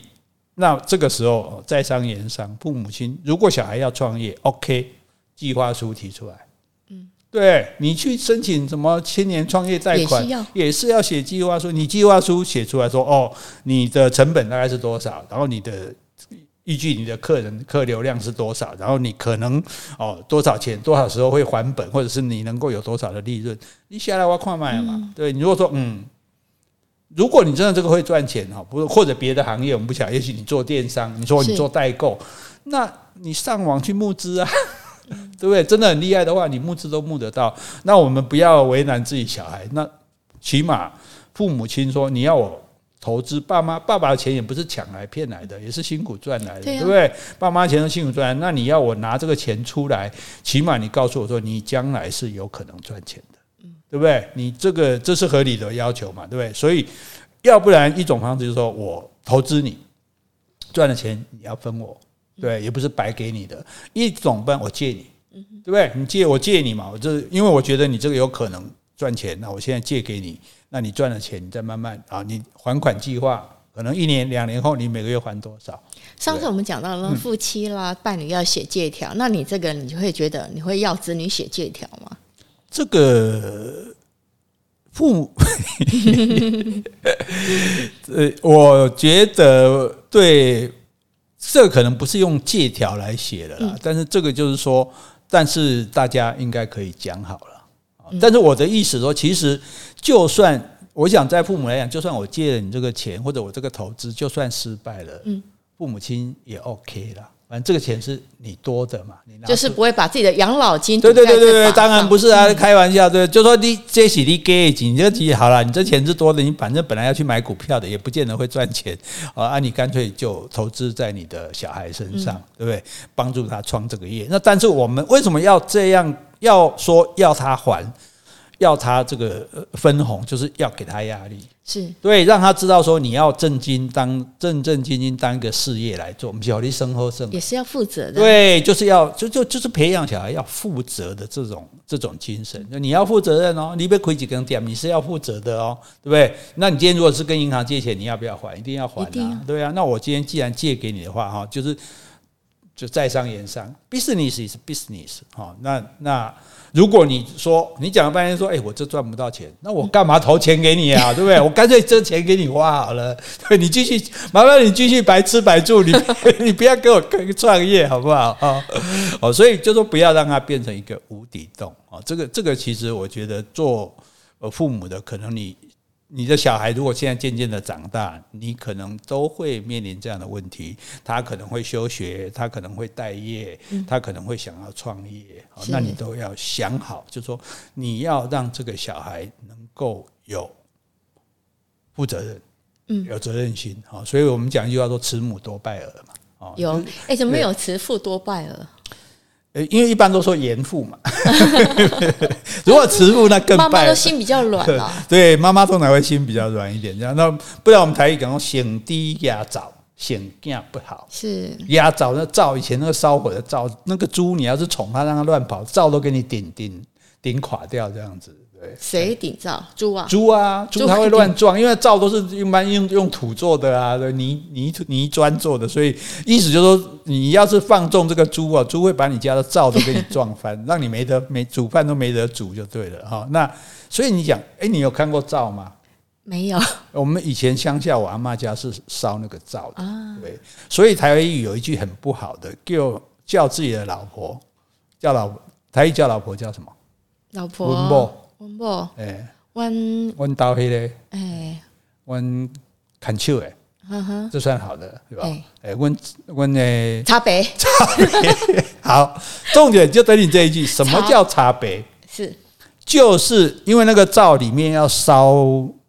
那这个时候在商言商，父母亲如果小孩要创业，OK，计划书提出来，嗯，对你去申请什么青年创业贷款，也是要写计划书。你计划书写出来说，哦，你的成本大概是多少？然后你的。依据你的客人客流量是多少，然后你可能哦多少钱，多少时候会还本，或者是你能够有多少的利润，你下来我看卖嘛。嗯、对，你如果说嗯，如果你真的这个会赚钱哈，不是或者别的行业我们不晓得，也许你做电商，你说你做代购，那你上网去募资啊，对不对？真的很厉害的话，你募资都募得到。那我们不要为难自己小孩，那起码父母亲说你要我。投资爸妈，爸爸的钱也不是抢来骗来的，也是辛苦赚来的，对，啊、对不对？爸妈钱都辛苦赚来，那你要我拿这个钱出来，起码你告诉我说，你将来是有可能赚钱的，嗯，对不对？你这个这是合理的要求嘛，对不对？所以，要不然一种方式就是说我投资你赚的钱，你要分我，对，也不是白给你的。一种办法我借你，对不对？你借我借你嘛，我这因为我觉得你这个有可能赚钱，那我现在借给你。那你赚了钱，你再慢慢啊，你还款计划可能一年两年后，你每个月还多少？上次我们讲到了夫妻啦，伴侣要写借条，那你这个你就会觉得你会要子女写借条吗？这个父母，呃，我觉得对，这可能不是用借条来写的啦，但是这个就是说，但是大家应该可以讲好了。但是我的意思说，其实就算我想在父母来讲，就算我借了你这个钱，或者我这个投资就算失败了，嗯，父母亲也 OK 了。反正这个钱是你多的嘛，你拿就是不会把自己的养老金对对对对对，当然不是啊，开玩笑，对，就说你这是你给你这钱好了，你这钱是多的，你反正本来要去买股票的，也不见得会赚钱啊，你干脆就投资在你的小孩身上，对不对？帮助他创这个业。那但是我们为什么要这样？要说要他还，要他这个分红，就是要给他压力，是对，让他知道说你要正经当正正经经当一个事业来做，我们小孩生活生也是要负责的，对，就是要就就就是培养小孩要负责的这种这种精神，就你要负责任哦，你别亏几根点，你是要负责的哦，对不对？那你今天如果是跟银行借钱，你要不要还？一定要还啊，对啊。那我今天既然借给你的话，哈，就是。就在商言商，business is business 哈。那那如果你说你讲了半天说，哎，我这赚不到钱，那我干嘛投钱给你啊？对不对？我干脆这钱给你花好了，对，你继续，麻烦你继续白吃白住，你 你不要给我创业好不好啊？哦，所以就说不要让它变成一个无底洞啊。这个这个其实我觉得做呃父母的，可能你。你的小孩如果现在渐渐的长大，你可能都会面临这样的问题。他可能会休学，他可能会待业，他可能会想要创业。那你都要想好，就是说你要让这个小孩能够有负责任，嗯，有责任心。好，所以我们讲一句话说“慈母多败儿”嘛。哦，有，哎，怎么有“慈父多败儿”？呃，因为一般都说严父嘛，如果慈父那更败。妈妈都心比较软了。对，妈妈通常会心比较软一点，这样。那不然我们台语讲，显低压早，显惊不好。是压早那灶，以前那个烧火的灶，那个猪你要是宠它，让它乱跑，灶都给你顶顶顶垮掉，这样子。谁顶灶？猪啊！猪啊！猪它会乱撞，因为灶都是一般用用土做的啊，泥泥泥砖做的，所以意思就是说，你要是放纵这个猪啊，猪会把你家的灶都给你撞翻，让你没得没煮饭都没得煮就对了哈。那所以你讲，哎，你有看过灶吗？没有。我们以前乡下，我阿妈家是烧那个灶的，对。所以台湾语有一句很不好的，叫叫自己的老婆叫老台语叫老婆叫什么？老婆。温不？哎，温温刀黑的，哎，温砍手哎，呵呵，这算好的，对吧？哎，温温诶，茶杯，茶杯，好，重点就等你这一句，什么叫茶杯？是，就是因为那个灶里面要烧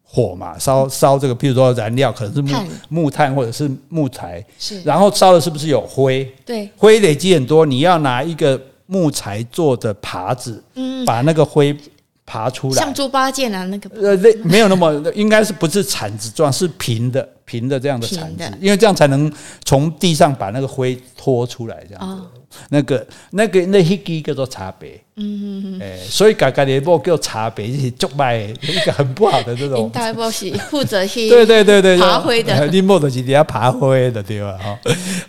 火嘛，烧烧这个，譬如说燃料可能是木木炭或者是木材，是，然后烧的是不是有灰？对，灰累积很多，你要拿一个木材做的耙子，嗯，把那个灰。爬出来，像猪八戒啊，那个呃，那没有那么，应该是不是铲子状，是平的，平的这样的铲子，因为这样才能从地上把那个灰拖出来，这样子。那个、那个、那一个叫做茶杯，嗯嗯嗯，哎，所以嘎嘎的不叫茶杯，是竹麦，一个很不好的这种。大波是负责去对对对对爬灰的，你莫得是底下爬灰的对吧？哈，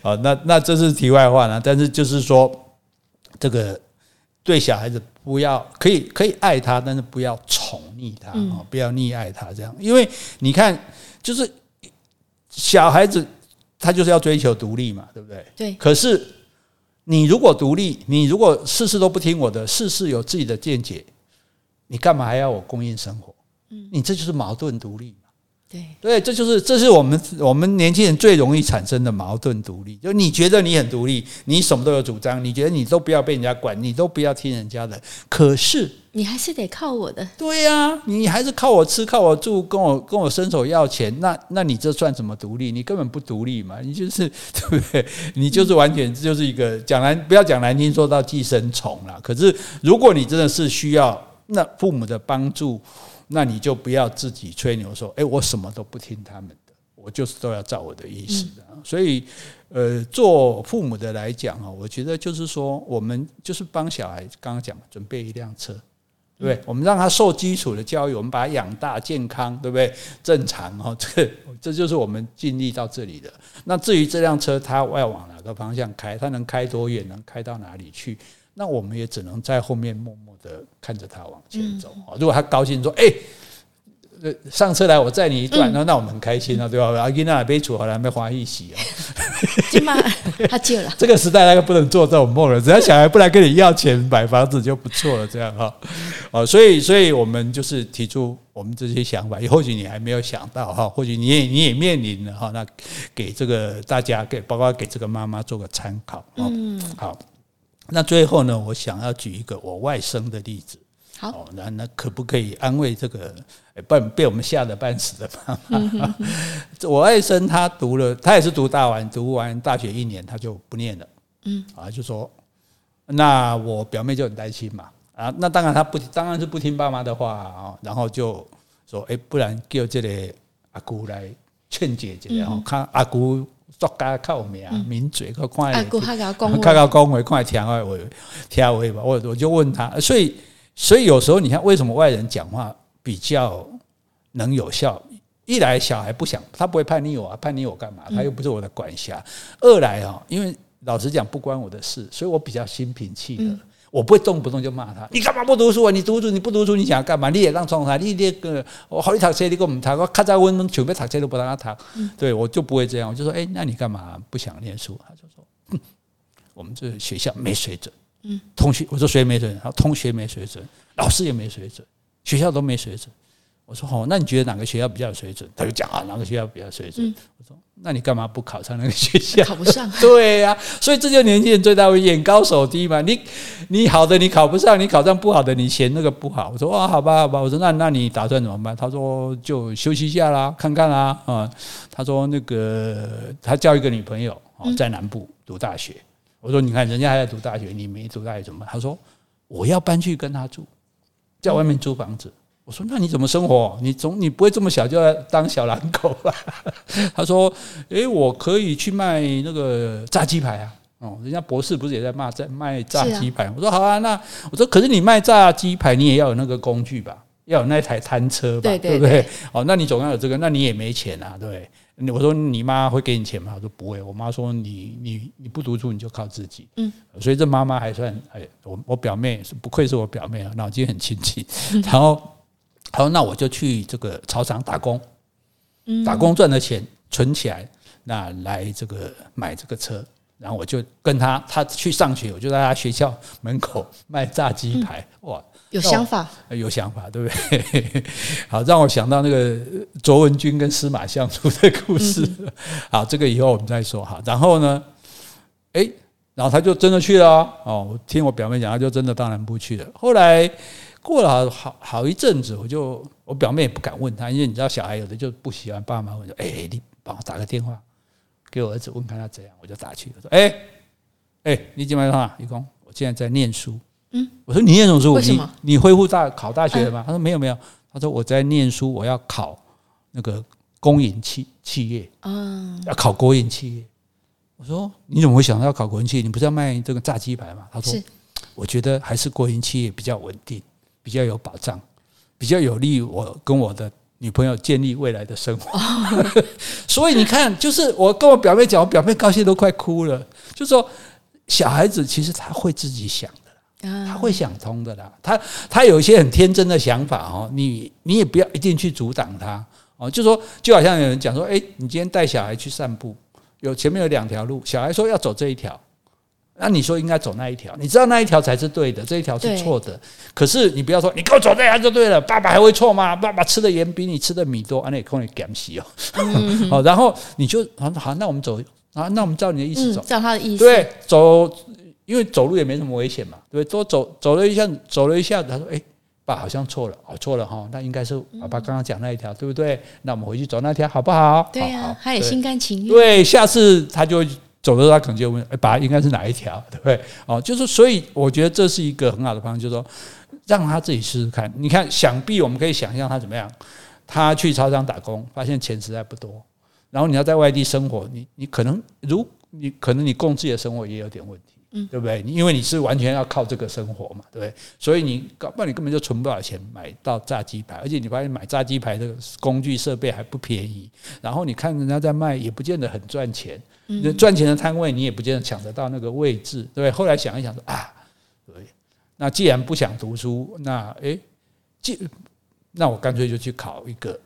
好，那那这是题外话呢，但是就是说这个。对小孩子不要可以可以爱他，但是不要宠溺他啊，不要溺爱他这样。因为你看，就是小孩子他就是要追求独立嘛，对不对？对。可是你如果独立，你如果事事都不听我的，事事有自己的见解，你干嘛还要我供应生活？嗯，你这就是矛盾独立。对，这就是这是我们我们年轻人最容易产生的矛盾独立。就你觉得你很独立，你什么都有主张，你觉得你都不要被人家管，你都不要听人家的。可是你还是得靠我的。对呀、啊，你还是靠我吃，靠我住，跟我跟我伸手要钱。那那你这算什么独立？你根本不独立嘛！你就是 对不对？你就是完全就是一个讲难不要讲难听，说到寄生虫了。可是如果你真的是需要那父母的帮助。那你就不要自己吹牛说，诶，我什么都不听他们的，我就是都要照我的意思的。所以，呃，做父母的来讲啊，我觉得就是说，我们就是帮小孩刚刚讲准备一辆车，对不对？我们让他受基础的教育，我们把他养大健康，对不对？正常哦，这个这就是我们尽力到这里的。那至于这辆车，它要往哪个方向开，它能开多远，能开到哪里去？那我们也只能在后面默默的看着他往前走啊。如果他高兴说：“哎，上车来，我载你一段。”那那我们很开心啊，对吧？阿吉娜杯煮好了，没花一洗哦。金妈他救了。这个时代那个不能做这种梦了，只要小孩不来跟你要钱买房子就不错了，这样哈。哦，所以，所以我们就是提出我们这些想法，也或许你还没有想到哈，或许你也你也面临了哈。那给这个大家，给包括给这个妈妈做个参考。嗯，好。那最后呢，我想要举一个我外甥的例子。好，那那可不可以安慰这个被被我们吓得半死的妈妈？我外甥他读了，他也是读大完，读完大学一年他就不念了。嗯，啊，就说那我表妹就很担心嘛。啊，那当然他不，当然是不听爸妈的话啊。然后就说，哎，不然叫这个阿姑来劝姐姐，然后看阿姑。作家较有名，名嘴，可看下，较较讲话，看下听话我，听话吧。我我就问他，所以所以有时候你看，为什么外人讲话比较能有效？一来小孩不想，他不会叛逆我啊，叛逆我干嘛？他又不是我的管辖。二来啊，因为老实讲不关我的事，所以我比较心平气和。我不会动不动就骂他，你干嘛不读书啊？你读书你不读书，你想要干嘛？你也让状态，你这个我好你读书，你跟我们谈，我看在温中准备读书都不让他谈，对我就不会这样，我就说，哎，那你干嘛不想念书？他就说，我们这学校没水准，嗯，同学，我说谁没水准？同学没水准，老师也没水准，学校都没水准。我说好，那你觉得哪个学校比较有水准？他就讲啊，哪个学校比较有水准？我说那你干嘛不考上那个学校？考不上。对呀，所以这就年轻人最大的眼高手低嘛。你你好的你考不上，你考上不好的你嫌那个不好。我说哇，好吧好吧。我说那那你打算怎么办？他说就休息一下啦，看看啦啊。他说那个他交一个女朋友哦，在南部读大学。我说你看人家还在读大学，你没读大学怎么办？他说我要搬去跟他住，在外面租房子。我说：“那你怎么生活？你总你不会这么小就要当小狼狗吧？” 他说：“诶，我可以去卖那个炸鸡排啊！哦，人家博士不是也在卖在卖炸鸡排？”我说：“好啊，那我说可是你卖炸鸡排，你也要有那个工具吧？要有那台摊车吧？对不对？哦，那你总要有这个，那你也没钱啊？对不对？我说你妈会给你钱吗？我说不会。我妈说你你你不读书你就靠自己。嗯，所以这妈妈还算哎，我我表妹是不愧是我表妹啊，脑筋很清晰。然后。好，那我就去这个草场打工，打工赚的钱存起来，那来这个买这个车，然后我就跟他，他去上学，我就在他学校门口卖炸鸡排，哇，有想法，有想法，对不对？好，让我想到那个卓文君跟司马相如的故事。好，这个以后我们再说哈。然后呢，诶，然后他就真的去了哦。我听我表妹讲，他就真的当然不去了。后来。过了好好好一阵子，我就我表妹也不敢问他，因为你知道小孩有的就不喜欢爸妈问，说：“哎，你帮我打个电话给我儿子问看他怎样。”我就打去，我说：“哎哎，你今晚说话，李工，我现在在念书。”嗯，我说：“你念什么书？你你恢复大考大学了吗？”他说：“没有没有。”他说：“我在念书，我要考那个公营企企业啊，要考国营企业。”我说：“你怎么会想到要考国营企业？你不是要卖这个炸鸡排吗？”他说：“我觉得还是国营企业比较稳定。”比较有保障，比较有利于我跟我的女朋友建立未来的生活。所以你看，就是我跟我表妹讲，我表妹高兴都快哭了。就说小孩子其实他会自己想的，他会想通的啦。他他有一些很天真的想法哦，你你也不要一定去阻挡他哦。就说就好像有人讲说，哎，你今天带小孩去散步，有前面有两条路，小孩说要走这一条。那你说应该走那一条，你知道那一条才是对的，这一条是错的。可是你不要说你给我走这条就对了，爸爸还会错吗？爸爸吃的盐比你吃的米多，那也可能减息哦。好，然后你就好，好，那我们走啊，那我们照你的意思走，照他的意思。对，走，因为走路也没什么危险嘛，对不对？多走走了一下，走了一下，他说：“哎，爸好像错了，哦，错了哈，那应该是爸爸刚刚讲那一条，对不对？那我们回去走那条好不好？”对呀，他也心甘情愿。对，下次他就会。走的时候，他可能就问：“哎，爸，应该是哪一条？对不对？”哦，就是所以，我觉得这是一个很好的方式，就是说，让他自己试试看。你看，想必我们可以想象他怎么样。他去超商打工，发现钱实在不多，然后你要在外地生活，你你可能如你可能你供自己的生活也有点问题。嗯，对不对？因为你是完全要靠这个生活嘛，对不对？所以你搞不好你根本就存不了钱买到炸鸡排，而且你发现买炸鸡排这个工具设备还不便宜，然后你看人家在卖也不见得很赚钱，那赚钱的摊位你也不见得抢得到那个位置，对不对？后来想一想说啊，对，那既然不想读书，那诶，既那我干脆就去考一个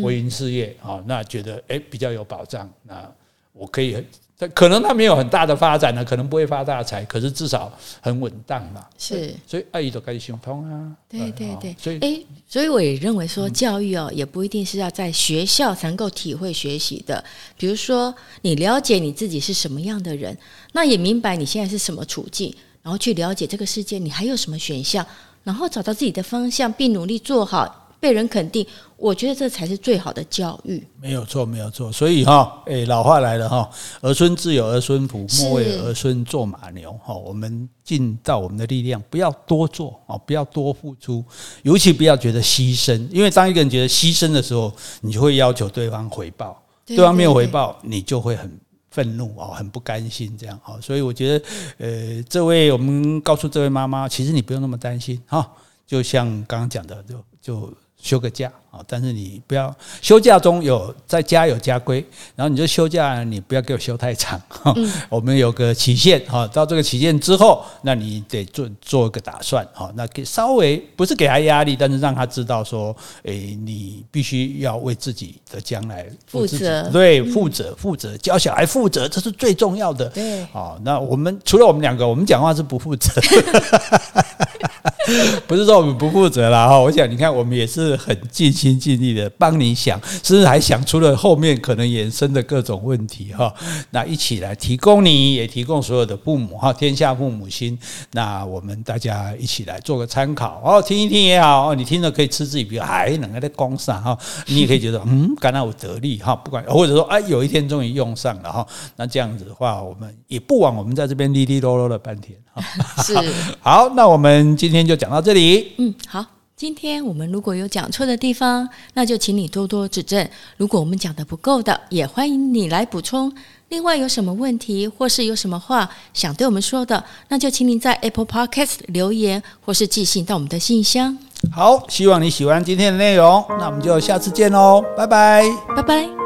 国营事业啊，那觉得诶比较有保障，那我可以。可能他没有很大的发展呢，可能不会发大财，可是至少很稳当嘛。是，所以阿姨都该想通啊。对对对，所以诶，所以我也认为说，教育哦，也不一定是要在学校才能够体会学习的。比如说，你了解你自己是什么样的人，那也明白你现在是什么处境，然后去了解这个世界，你还有什么选项，然后找到自己的方向，并努力做好。被人肯定，我觉得这才是最好的教育。没有错，没有错。所以哈，诶，老话来了哈，儿孙自有儿孙福，莫为儿孙做马牛。哈，我们尽到我们的力量，不要多做啊，不要多付出，尤其不要觉得牺牲。因为当一个人觉得牺牲的时候，你就会要求对方回报，对方没有回报，你就会很愤怒啊，很不甘心这样啊。所以我觉得，呃，这位我们告诉这位妈妈，其实你不用那么担心哈，就像刚刚讲的，就就。休个假。啊，但是你不要休假中有在家有家规，然后你就休假，你不要给我休太长。嗯、我们有个期限哈，到这个期限之后，那你得做做一个打算哈。那给稍微不是给他压力，但是让他知道说，诶，你必须要为自己的将来负责，对，负责负责教小孩负责，这是最重要的。对，好，那我们除了我们两个，我们讲话是不负责。不是说我们不负责啦哈，我想你看，我们也是很尽心尽力的帮你想，甚至还想出了后面可能衍生的各种问题哈。那一起来提供你，也提供所有的父母哈，天下父母心。那我们大家一起来做个参考哦，听一听也好哦，你听了可以嗤之以鼻，还能个在光上哈，你也可以觉得嗯，刚才我得力哈，不管或者说哎，有一天终于用上了哈，那这样子的话，我们也不枉我们在这边哩哩啰啰了半天哈。是 好，那我们今天。就讲到这里，嗯，好。今天我们如果有讲错的地方，那就请你多多指正。如果我们讲的不够的，也欢迎你来补充。另外，有什么问题或是有什么话想对我们说的，那就请您在 Apple Podcast 留言或是寄信到我们的信箱。好，希望你喜欢今天的内容，那我们就下次见喽，拜拜，拜拜。